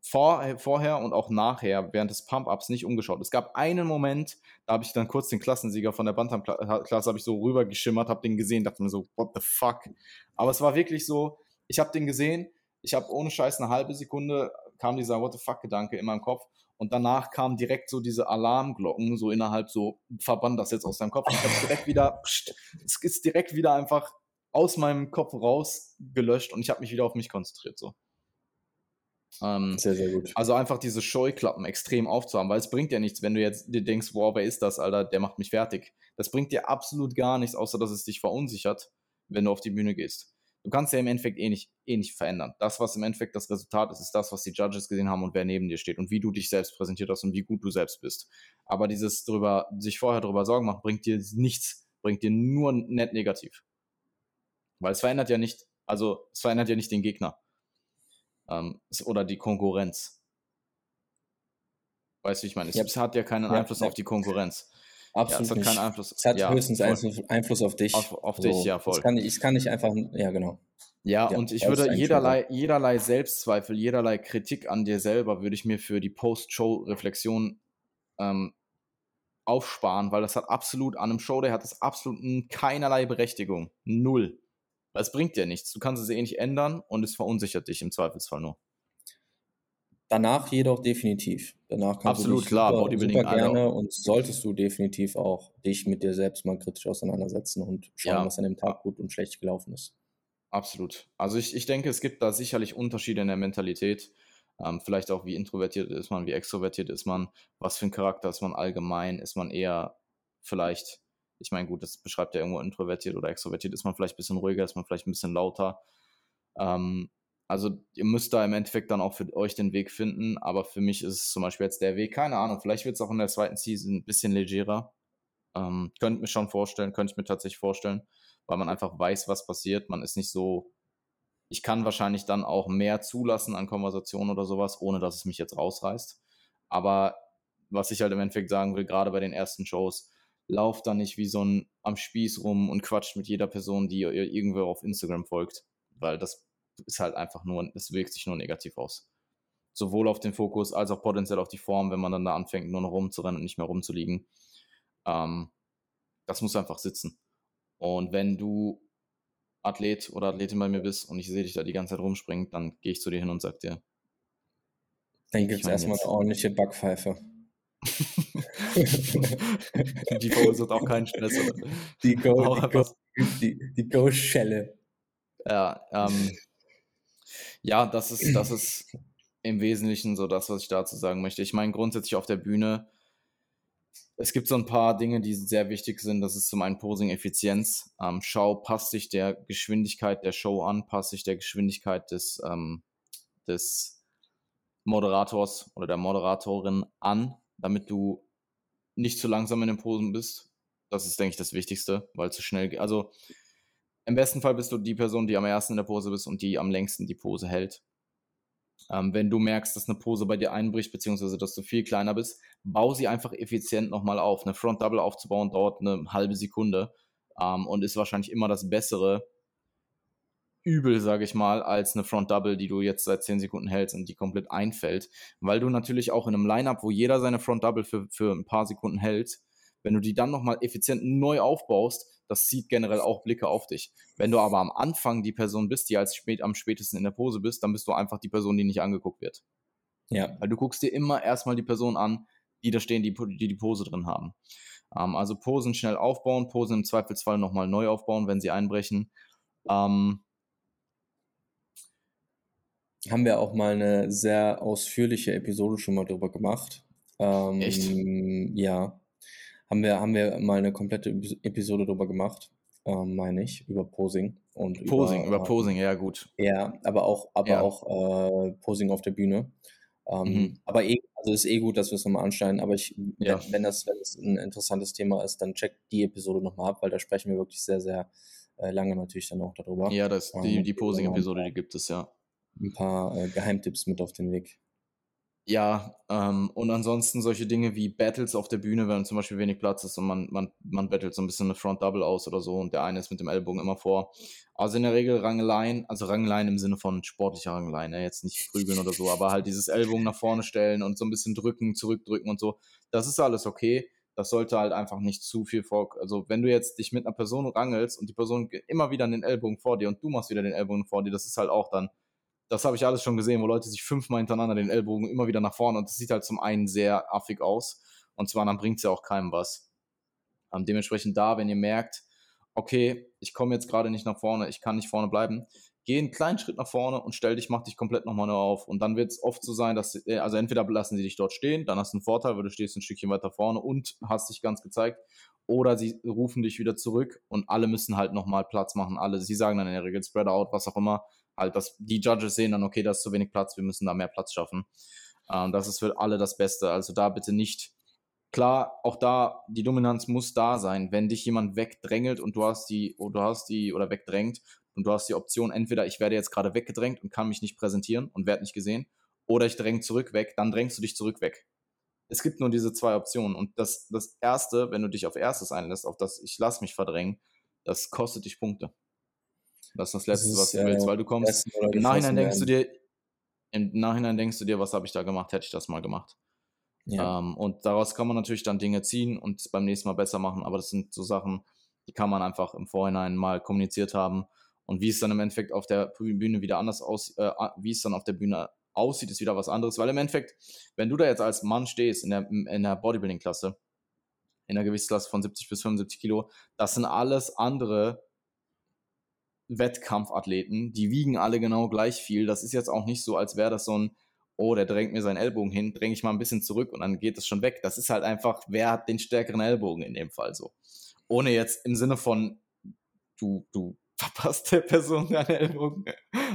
vor, vorher und auch nachher während des Pump-Ups nicht umgeschaut. Es gab einen Moment, da habe ich dann kurz den Klassensieger von der Bantam-Klasse habe ich so rübergeschimmert, habe den gesehen, dachte mir so, what the fuck? Aber es war wirklich so, ich habe den gesehen, ich habe ohne Scheiß eine halbe Sekunde kam dieser what the fuck Gedanke in meinem Kopf und danach kamen direkt so diese Alarmglocken so innerhalb so verbann das jetzt aus deinem Kopf. Ich habe direkt wieder, pst, es ist direkt wieder einfach aus meinem Kopf rausgelöscht und ich habe mich wieder auf mich konzentriert so. Ähm, sehr, sehr gut. Also einfach diese Scheuklappen extrem aufzuhaben, weil es bringt ja nichts, wenn du jetzt dir denkst, wow, wer ist das, Alter, der macht mich fertig. Das bringt dir absolut gar nichts, außer dass es dich verunsichert, wenn du auf die Bühne gehst. Du kannst ja im Endeffekt eh nicht, eh nicht verändern. Das, was im Endeffekt das Resultat ist, ist das, was die Judges gesehen haben und wer neben dir steht und wie du dich selbst präsentiert hast und wie gut du selbst bist. Aber dieses drüber, sich vorher darüber Sorgen machen, bringt dir nichts, bringt dir nur net negativ. Weil es verändert ja nicht, also es verändert ja nicht den Gegner ähm, oder die Konkurrenz. Weißt du, wie ich meine? Es ja. hat ja keinen Einfluss ja. auf die Konkurrenz. Absolut. Ja, es hat keinen Einfluss. Es hat höchstens voll. Einfluss auf dich. Auf, auf also, dich, ja, voll. Es kann, es kann nicht einfach, ja, genau. Ja, und ich würde jederlei, jederlei Selbstzweifel, jederlei Kritik an dir selber würde ich mir für die Post-Show-Reflexion ähm, aufsparen, weil das hat absolut an einem Show, der hat das absolut keinerlei Berechtigung. Null. Weil es bringt dir nichts. Du kannst es eh nicht ändern und es verunsichert dich im Zweifelsfall nur. Danach jedoch definitiv. Danach kannst Absolut, du dich klar, super, super gerne und solltest du definitiv auch dich mit dir selbst mal kritisch auseinandersetzen und schauen, ja. was an dem Tag gut und schlecht gelaufen ist. Absolut. Also ich, ich denke, es gibt da sicherlich Unterschiede in der Mentalität. Ähm, vielleicht auch, wie introvertiert ist man, wie extrovertiert ist man, was für ein Charakter ist man allgemein, ist man eher vielleicht ich meine, gut, das beschreibt ja irgendwo introvertiert oder extrovertiert, ist man vielleicht ein bisschen ruhiger, ist man vielleicht ein bisschen lauter. Ähm, also ihr müsst da im Endeffekt dann auch für euch den Weg finden, aber für mich ist es zum Beispiel jetzt der Weg, keine Ahnung, vielleicht wird es auch in der zweiten Season ein bisschen legerer. Ähm, könnte mir schon vorstellen, könnte ich mir tatsächlich vorstellen, weil man einfach weiß, was passiert. Man ist nicht so, ich kann wahrscheinlich dann auch mehr zulassen an Konversationen oder sowas, ohne dass es mich jetzt rausreißt. Aber was ich halt im Endeffekt sagen will, gerade bei den ersten Shows, lauft da nicht wie so ein am Spieß rum und quatscht mit jeder Person, die ihr irgendwo auf Instagram folgt, weil das ist halt einfach nur, es wirkt sich nur negativ aus. Sowohl auf den Fokus als auch potenziell auf die Form, wenn man dann da anfängt, nur noch rumzurennen und nicht mehr rumzuliegen. Ähm, das muss einfach sitzen. Und wenn du Athlet oder Athletin bei mir bist und ich sehe dich da die ganze Zeit rumspringen, dann gehe ich zu dir hin und sag dir. Dann gibt es erstmal eine ordentliche Backpfeife. die verursacht auch keinen Stress. Die Go, die, Go, die, Go-Schelle. Ja, ähm, ja, das ist, das ist im Wesentlichen so das, was ich dazu sagen möchte. Ich meine, grundsätzlich auf der Bühne, es gibt so ein paar Dinge, die sehr wichtig sind. Das ist zum einen Posing-Effizienz. Ähm, Schau, passt sich der Geschwindigkeit der Show an, passt sich der Geschwindigkeit des, ähm, des Moderators oder der Moderatorin an damit du nicht zu langsam in den Posen bist. Das ist, denke ich, das Wichtigste, weil zu schnell geht. Also im besten Fall bist du die Person, die am ersten in der Pose bist und die am längsten die Pose hält. Ähm, wenn du merkst, dass eine Pose bei dir einbricht, beziehungsweise dass du viel kleiner bist, bau sie einfach effizient nochmal auf. Eine Front Double aufzubauen dauert eine halbe Sekunde. ähm, und ist wahrscheinlich immer das bessere Übel, sage ich mal, als eine Front Double, die du jetzt seit 10 Sekunden hältst und die komplett einfällt. Weil du natürlich auch in einem Lineup, wo jeder seine Front Double für, für ein paar Sekunden hält, wenn du die dann nochmal effizient neu aufbaust, das zieht generell auch Blicke auf dich. Wenn du aber am Anfang die Person bist, die als spät, am spätesten in der Pose bist, dann bist du einfach die Person, die nicht angeguckt wird. Ja. Weil du guckst dir immer erstmal die Person an, die da stehen, die die, die Pose drin haben. Ähm, also Posen schnell aufbauen, Posen im Zweifelsfall nochmal neu aufbauen, wenn sie einbrechen. Ähm, haben wir auch mal eine sehr ausführliche Episode schon mal drüber gemacht. Ähm, Echt? Ja. Haben wir, haben wir mal eine komplette Episode drüber gemacht, ähm, meine ich, über Posing. Und Posing, über, über Posing, ja gut. Ja, aber auch, aber ja. auch äh, Posing auf der Bühne. Ähm, mhm. Aber eh, also ist eh gut, dass wir es nochmal anschneiden. Aber ich, ja. wenn, das, wenn das ein interessantes Thema ist, dann checkt die Episode nochmal ab, weil da sprechen wir wirklich sehr, sehr äh, lange natürlich dann auch darüber. Ja, das, die, ähm, die Posing-Episode, die gibt es ja. Ein paar äh, Geheimtipps mit auf den Weg. Ja, ähm, und ansonsten solche Dinge wie Battles auf der Bühne, wenn zum Beispiel wenig Platz ist und man, man, man battelt so ein bisschen eine Front Double aus oder so und der eine ist mit dem Ellbogen immer vor. Also in der Regel Rangeleien, also Rangeleien im Sinne von sportlicher Rangeleien, ne? jetzt nicht prügeln oder so, aber halt dieses Ellbogen nach vorne stellen und so ein bisschen drücken, zurückdrücken und so. Das ist alles okay. Das sollte halt einfach nicht zu viel vor. Also wenn du jetzt dich mit einer Person rangelst und die Person immer wieder den Ellbogen vor dir und du machst wieder den Ellbogen vor dir, das ist halt auch dann das habe ich alles schon gesehen, wo Leute sich fünfmal hintereinander den Ellbogen immer wieder nach vorne und das sieht halt zum einen sehr affig aus und zwar dann bringt es ja auch keinem was. Ähm, dementsprechend da, wenn ihr merkt, okay, ich komme jetzt gerade nicht nach vorne, ich kann nicht vorne bleiben, geh einen kleinen Schritt nach vorne und stell dich, mach dich komplett nochmal neu auf. Und dann wird es oft so sein, dass, äh, also entweder lassen sie dich dort stehen, dann hast du einen Vorteil, weil du stehst ein Stückchen weiter vorne und hast dich ganz gezeigt. Oder sie rufen dich wieder zurück und alle müssen halt nochmal Platz machen. Alle, sie sagen dann in der Regel Spread out, was auch immer halt, dass die Judges sehen dann, okay, da ist zu wenig Platz, wir müssen da mehr Platz schaffen. Ähm, das ist für alle das Beste. Also da bitte nicht, klar, auch da, die Dominanz muss da sein. Wenn dich jemand wegdrängelt und du hast die, oder du hast die, oder wegdrängt und du hast die Option, entweder ich werde jetzt gerade weggedrängt und kann mich nicht präsentieren und werde nicht gesehen, oder ich dränge zurück weg, dann drängst du dich zurück weg. Es gibt nur diese zwei Optionen. Und das, das erste, wenn du dich auf erstes einlässt, auf das ich lass mich verdrängen, das kostet dich Punkte. Das ist das Letzte, das ist, was du willst, weil du kommst. Im Nachhinein denkst du dir, im Nachhinein denkst du dir, was habe ich da gemacht, hätte ich das mal gemacht. Ja. Ähm, und daraus kann man natürlich dann Dinge ziehen und es beim nächsten Mal besser machen, aber das sind so Sachen, die kann man einfach im Vorhinein mal kommuniziert haben. Und wie es dann im Endeffekt auf der Bühne wieder anders aus, äh, wie es dann auf der Bühne aussieht, ist wieder was anderes. Weil im Endeffekt, wenn du da jetzt als Mann stehst in der, in der Bodybuilding-Klasse, in der Gewichtsklasse von 70 bis 75 Kilo, das sind alles andere Wettkampfathleten, die wiegen alle genau gleich viel. Das ist jetzt auch nicht so, als wäre das so ein, oh, der drängt mir seinen Ellbogen hin, dränge ich mal ein bisschen zurück und dann geht es schon weg. Das ist halt einfach, wer hat den stärkeren Ellbogen in dem Fall so. Ohne jetzt im Sinne von, du, du verpasst der Person deinen Ellbogen,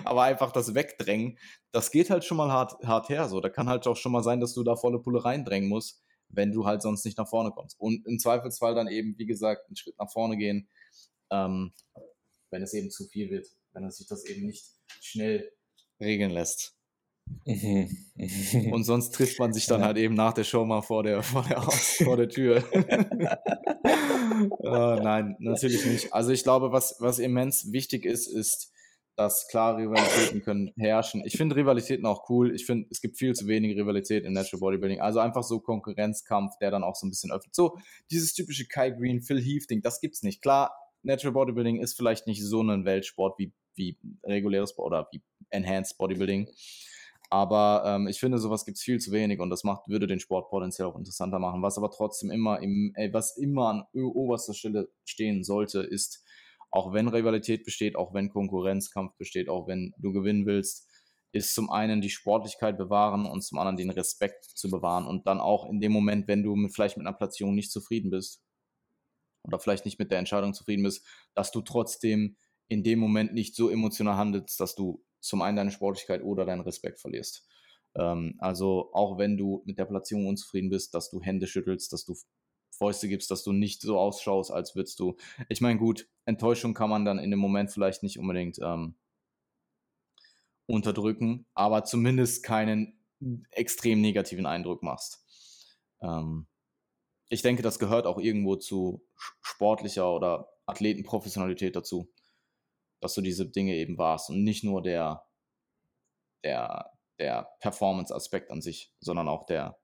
aber einfach das Wegdrängen, das geht halt schon mal hart, hart her. So, da kann halt auch schon mal sein, dass du da volle Pulle reindrängen musst, wenn du halt sonst nicht nach vorne kommst. Und im Zweifelsfall dann eben, wie gesagt, einen Schritt nach vorne gehen. Ähm, wenn es eben zu viel wird, wenn es sich das eben nicht schnell regeln lässt. Mhm. Und sonst trifft man sich dann ja. halt eben nach der Show mal vor der, vor der, vor der Tür. oh, nein, natürlich nicht. Also ich glaube, was, was immens wichtig ist, ist, dass klare Rivalitäten können herrschen. Ich finde Rivalitäten auch cool. Ich finde, es gibt viel zu wenig Rivalität im Natural Bodybuilding. Also einfach so Konkurrenzkampf, der dann auch so ein bisschen öffnet. So dieses typische Kai Green, Phil Heath Ding, das gibt's nicht. Klar, Natural Bodybuilding ist vielleicht nicht so ein Weltsport wie, wie reguläres oder wie Enhanced Bodybuilding. Aber ähm, ich finde, sowas gibt es viel zu wenig und das macht, würde den Sport potenziell auch interessanter machen. Was aber trotzdem immer im, ey, was immer an oberster Stelle stehen sollte, ist, auch wenn Rivalität besteht, auch wenn Konkurrenzkampf besteht, auch wenn du gewinnen willst, ist zum einen die Sportlichkeit bewahren und zum anderen den Respekt zu bewahren. Und dann auch in dem Moment, wenn du mit, vielleicht mit einer Platzierung nicht zufrieden bist, oder vielleicht nicht mit der Entscheidung zufrieden bist, dass du trotzdem in dem Moment nicht so emotional handelst, dass du zum einen deine Sportlichkeit oder deinen Respekt verlierst. Ähm, also auch wenn du mit der Platzierung unzufrieden bist, dass du Hände schüttelst, dass du Fäuste gibst, dass du nicht so ausschaust, als würdest du. Ich meine, gut, Enttäuschung kann man dann in dem Moment vielleicht nicht unbedingt ähm, unterdrücken, aber zumindest keinen extrem negativen Eindruck machst. Ähm, ich denke, das gehört auch irgendwo zu sportlicher oder Athletenprofessionalität dazu, dass du diese Dinge eben warst und nicht nur der, der, der Performance-Aspekt an sich, sondern auch der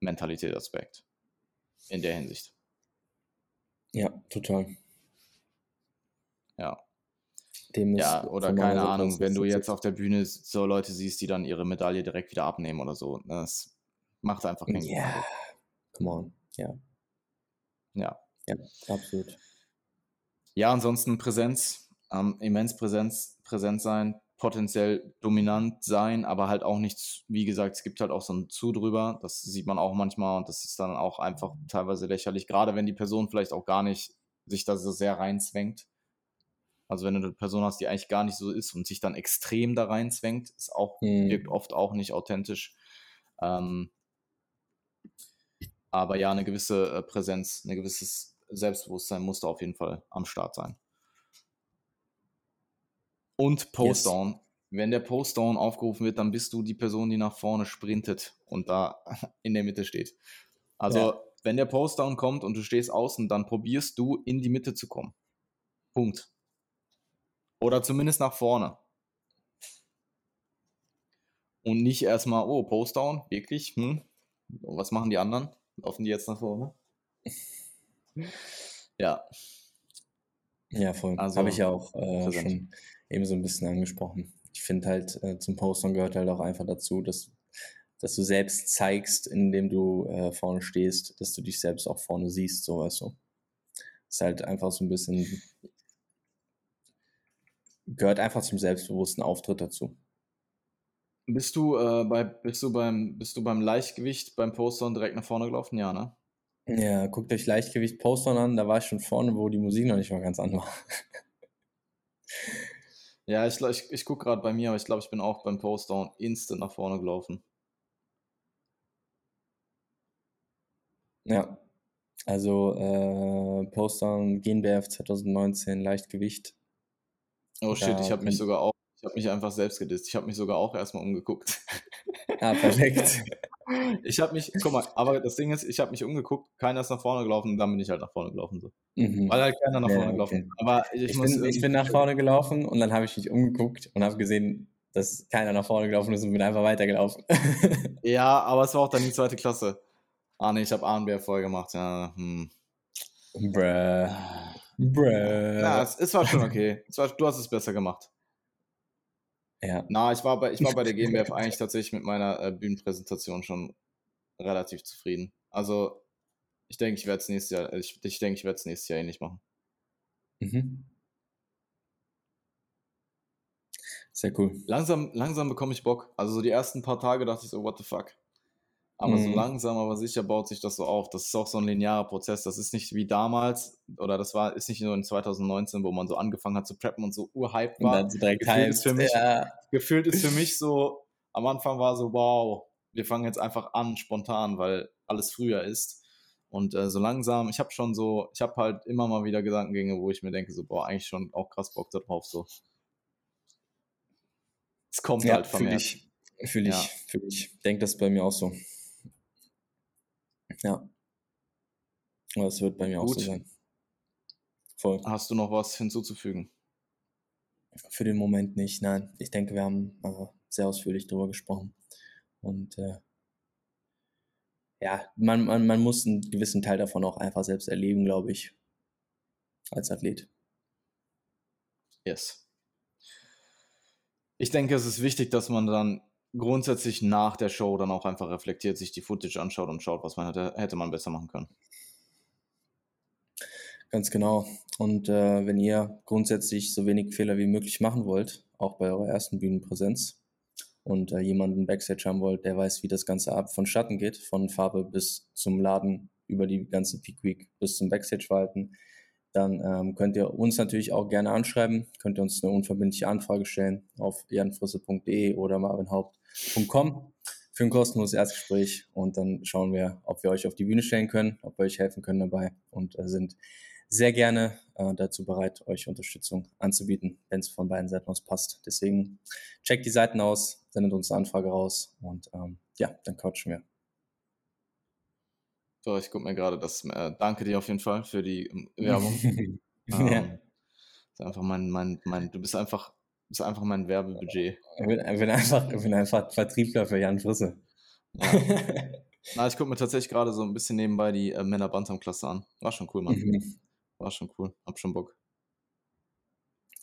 Mentalität-Aspekt in der Hinsicht. Ja, total. Ja. Dem Ja, oder keine Ahnung, wenn du jetzt auf der Bühne so Leute siehst, die dann ihre Medaille direkt wieder abnehmen oder so. Das macht einfach keinen Ja, Eindruck. come on. Ja, Ja. ja, absolut. Ja, ansonsten Präsenz, ähm, immens Präsenz, präsent sein, potenziell dominant sein, aber halt auch nichts, wie gesagt, es gibt halt auch so ein Zu drüber, das sieht man auch manchmal und das ist dann auch einfach teilweise lächerlich, gerade wenn die Person vielleicht auch gar nicht sich da so sehr reinzwängt. Also wenn du eine Person hast, die eigentlich gar nicht so ist und sich dann extrem da reinzwängt, ist auch, wirkt Hm. oft auch nicht authentisch. Ähm, aber ja, eine gewisse äh, Präsenz, ein gewisses Selbstbewusstsein muss da auf jeden Fall am Start sein. Und Yes. Postdown. Wenn der Postdown aufgerufen wird, dann bist du die Person, die nach vorne sprintet und da in der Mitte steht. Also, Ja. wenn der Postdown kommt und du stehst außen, dann probierst du in die Mitte zu kommen. Punkt. Oder zumindest nach vorne. Und nicht erstmal, oh, Postdown, wirklich? Hm? Was machen die anderen? Laufen die jetzt nach vorne? Ja, Ja, voll. Also, Habe ich ja auch äh, schon eben so ein bisschen angesprochen. Ich finde halt, äh, zum Postern gehört halt auch einfach dazu, dass, dass du selbst zeigst, indem du äh, vorne stehst, dass du dich selbst auch vorne siehst, so weißt du. Ist halt einfach so ein bisschen, gehört einfach zum selbstbewussten Auftritt dazu. Bist du, äh, bei, bist du beim, bist du beim Leichtgewicht beim Postdown direkt nach vorne gelaufen? Ja, ne? Ja, guckt euch Leichtgewicht Postern an, da war ich schon vorne, wo die Musik noch nicht mal ganz an war. Ja, ich, ich, ich gucke gerade bei mir, aber ich glaube, ich bin auch beim Postdown instant nach vorne gelaufen. Ja, also äh, Postdown GNBF 2019 Leichtgewicht. Oh shit, Da ich habe mich sogar auch, ich habe mich einfach selbst gedisst. Ich habe mich sogar auch erstmal umgeguckt. Ah, perfekt. Ich habe mich, guck mal, aber das Ding ist, ich habe mich umgeguckt, keiner ist nach vorne gelaufen und dann bin ich halt nach vorne gelaufen. So. Mhm. Weil halt keiner nach Ja, vorne gelaufen okay. ist. Aber ich, Ich, muss bin, ich bin nach vorne gelaufen und dann habe ich mich umgeguckt und habe gesehen, dass keiner nach vorne gelaufen ist und bin einfach weitergelaufen. Ja, aber es war auch dann die zweite Klasse. Ah ne, ich habe A und B vorher gemacht. Ja, hm. Bruh. Bruh. ja es, es war schon okay. War, du hast es besser gemacht. Ja. Na, ich war bei, ich war bei der GmbF eigentlich tatsächlich mit meiner äh, Bühnenpräsentation schon relativ zufrieden. Also, ich denke, ich werde es nächstes Jahr, ich, ich denke, ich werde es nächstes Jahr ähnlich machen. Mhm. Sehr cool. Langsam, langsam bekomme ich Bock. Also so die ersten paar Tage dachte ich so, what the fuck. Aber so Mhm. langsam, aber sicher baut sich das so auf. Das ist auch so ein linearer Prozess. Das ist nicht wie damals, oder das war, ist nicht nur in 2019, wo man so angefangen hat zu preppen und so urhyped Und war. so direkt Gefühlt Hypes. ist für mich- Ja. Gefühlt ist für mich so, am Anfang war so, wow, wir fangen jetzt einfach an, spontan, weil alles früher ist. Und äh, so langsam, ich habe schon so, ich habe halt immer mal wieder Gedankengänge, wo ich mir denke, so, boah, eigentlich schon auch krass Bock darauf, so. Es kommt Ja, halt vermehrt. ich. Fühle ich. Ja. Fühle ich. Denke das bei mir auch so. Ja. Es wird bei mir auch Gut. so sein. Voll. Hast du noch was hinzuzufügen? Für den Moment nicht, nein. Ich denke, wir haben äh, sehr ausführlich darüber gesprochen. Und äh, ja, man, man, man muss einen gewissen Teil davon auch einfach selbst erleben, glaube ich. Als Athlet. Yes. Ich denke, es ist wichtig, dass man dann grundsätzlich nach der Show dann auch einfach reflektiert, sich die Footage anschaut und schaut, was man hätte, hätte man besser machen können. Ganz genau. Und äh, wenn ihr grundsätzlich so wenig Fehler wie möglich machen wollt, auch bei eurer ersten Bühnenpräsenz, und äh, jemanden Backstage haben wollt, der weiß, wie das Ganze ab vonstatten geht, von Farbe bis zum Laden, über die ganze Peak Week bis zum Backstage-Verhalten, dann ähm, könnt ihr uns natürlich auch gerne anschreiben, könnt ihr uns eine unverbindliche Anfrage stellen auf janfrisse.de oder marvinhaupt.com für ein kostenloses Erstgespräch und dann schauen wir, ob wir euch auf die Bühne stellen können, ob wir euch helfen können dabei und äh, sind sehr gerne äh, dazu bereit, euch Unterstützung anzubieten, wenn es von beiden Seiten aus passt. Deswegen checkt die Seiten aus, sendet uns eine Anfrage raus und ähm, ja, dann quatschen wir. So, ich gucke mir gerade das. Äh, danke dir auf jeden Fall für die ähm, Werbung. Ähm, Ja. ist einfach mein, mein, mein, du bist einfach, bist einfach mein Werbebudget. Ich bin, ich bin, einfach, ich bin einfach Vertriebler für Jan Frisse. Ja. Na, ich gucke mir tatsächlich gerade so ein bisschen nebenbei die äh, Männer Bantam-Klasse an. War schon cool, Mann. Mhm. War schon cool. Hab schon Bock.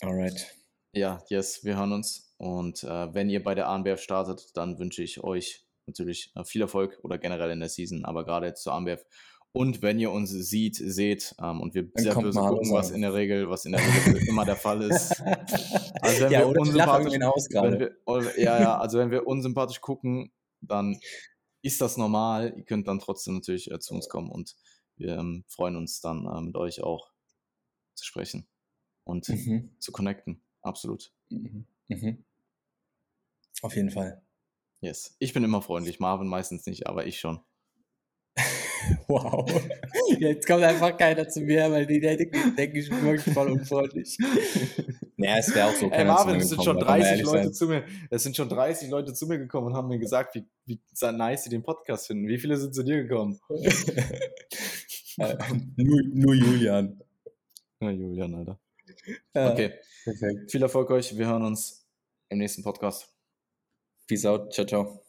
Alright. Ja, yes, wir hören uns. Und äh, wenn ihr bei der ANBF startet, dann wünsche ich euch natürlich äh, viel Erfolg oder generell in der Season, aber gerade jetzt zur ANBF. Und wenn ihr uns sieht, seht ähm, und wir Dann sehr böse gucken, was in der Regel, was in der Regel immer der Fall ist. Also wenn ja, wir unsympathisch, wenn wir, oder- ja, ja, also wenn wir unsympathisch gucken, dann ist das normal. Ihr könnt dann trotzdem natürlich äh, zu uns kommen und wir ähm, freuen uns dann äh, mit euch auch zu sprechen und Mhm. zu connecten. Absolut. Mhm. Mhm. Auf jeden Fall. Yes. Ich bin immer freundlich, Marvin meistens nicht, aber ich schon. Wow. Jetzt kommt einfach keiner zu mir, weil die denken, denke ich bin wirklich voll unfreundlich. Naja, es wäre auch so Ey, Marvin, es sind schon da kann man 30 ehrlich Leute sein. zu mir, es sind schon 30 Leute zu mir gekommen und haben mir gesagt, wie, wie nice sie den Podcast finden. Wie viele sind zu dir gekommen? Äh, nur, nur Julian. Ja, Julian, Alter. Ja, Okay, Perfekt. viel Erfolg euch. Wir hören uns im nächsten Podcast. Peace out. Ciao, ciao.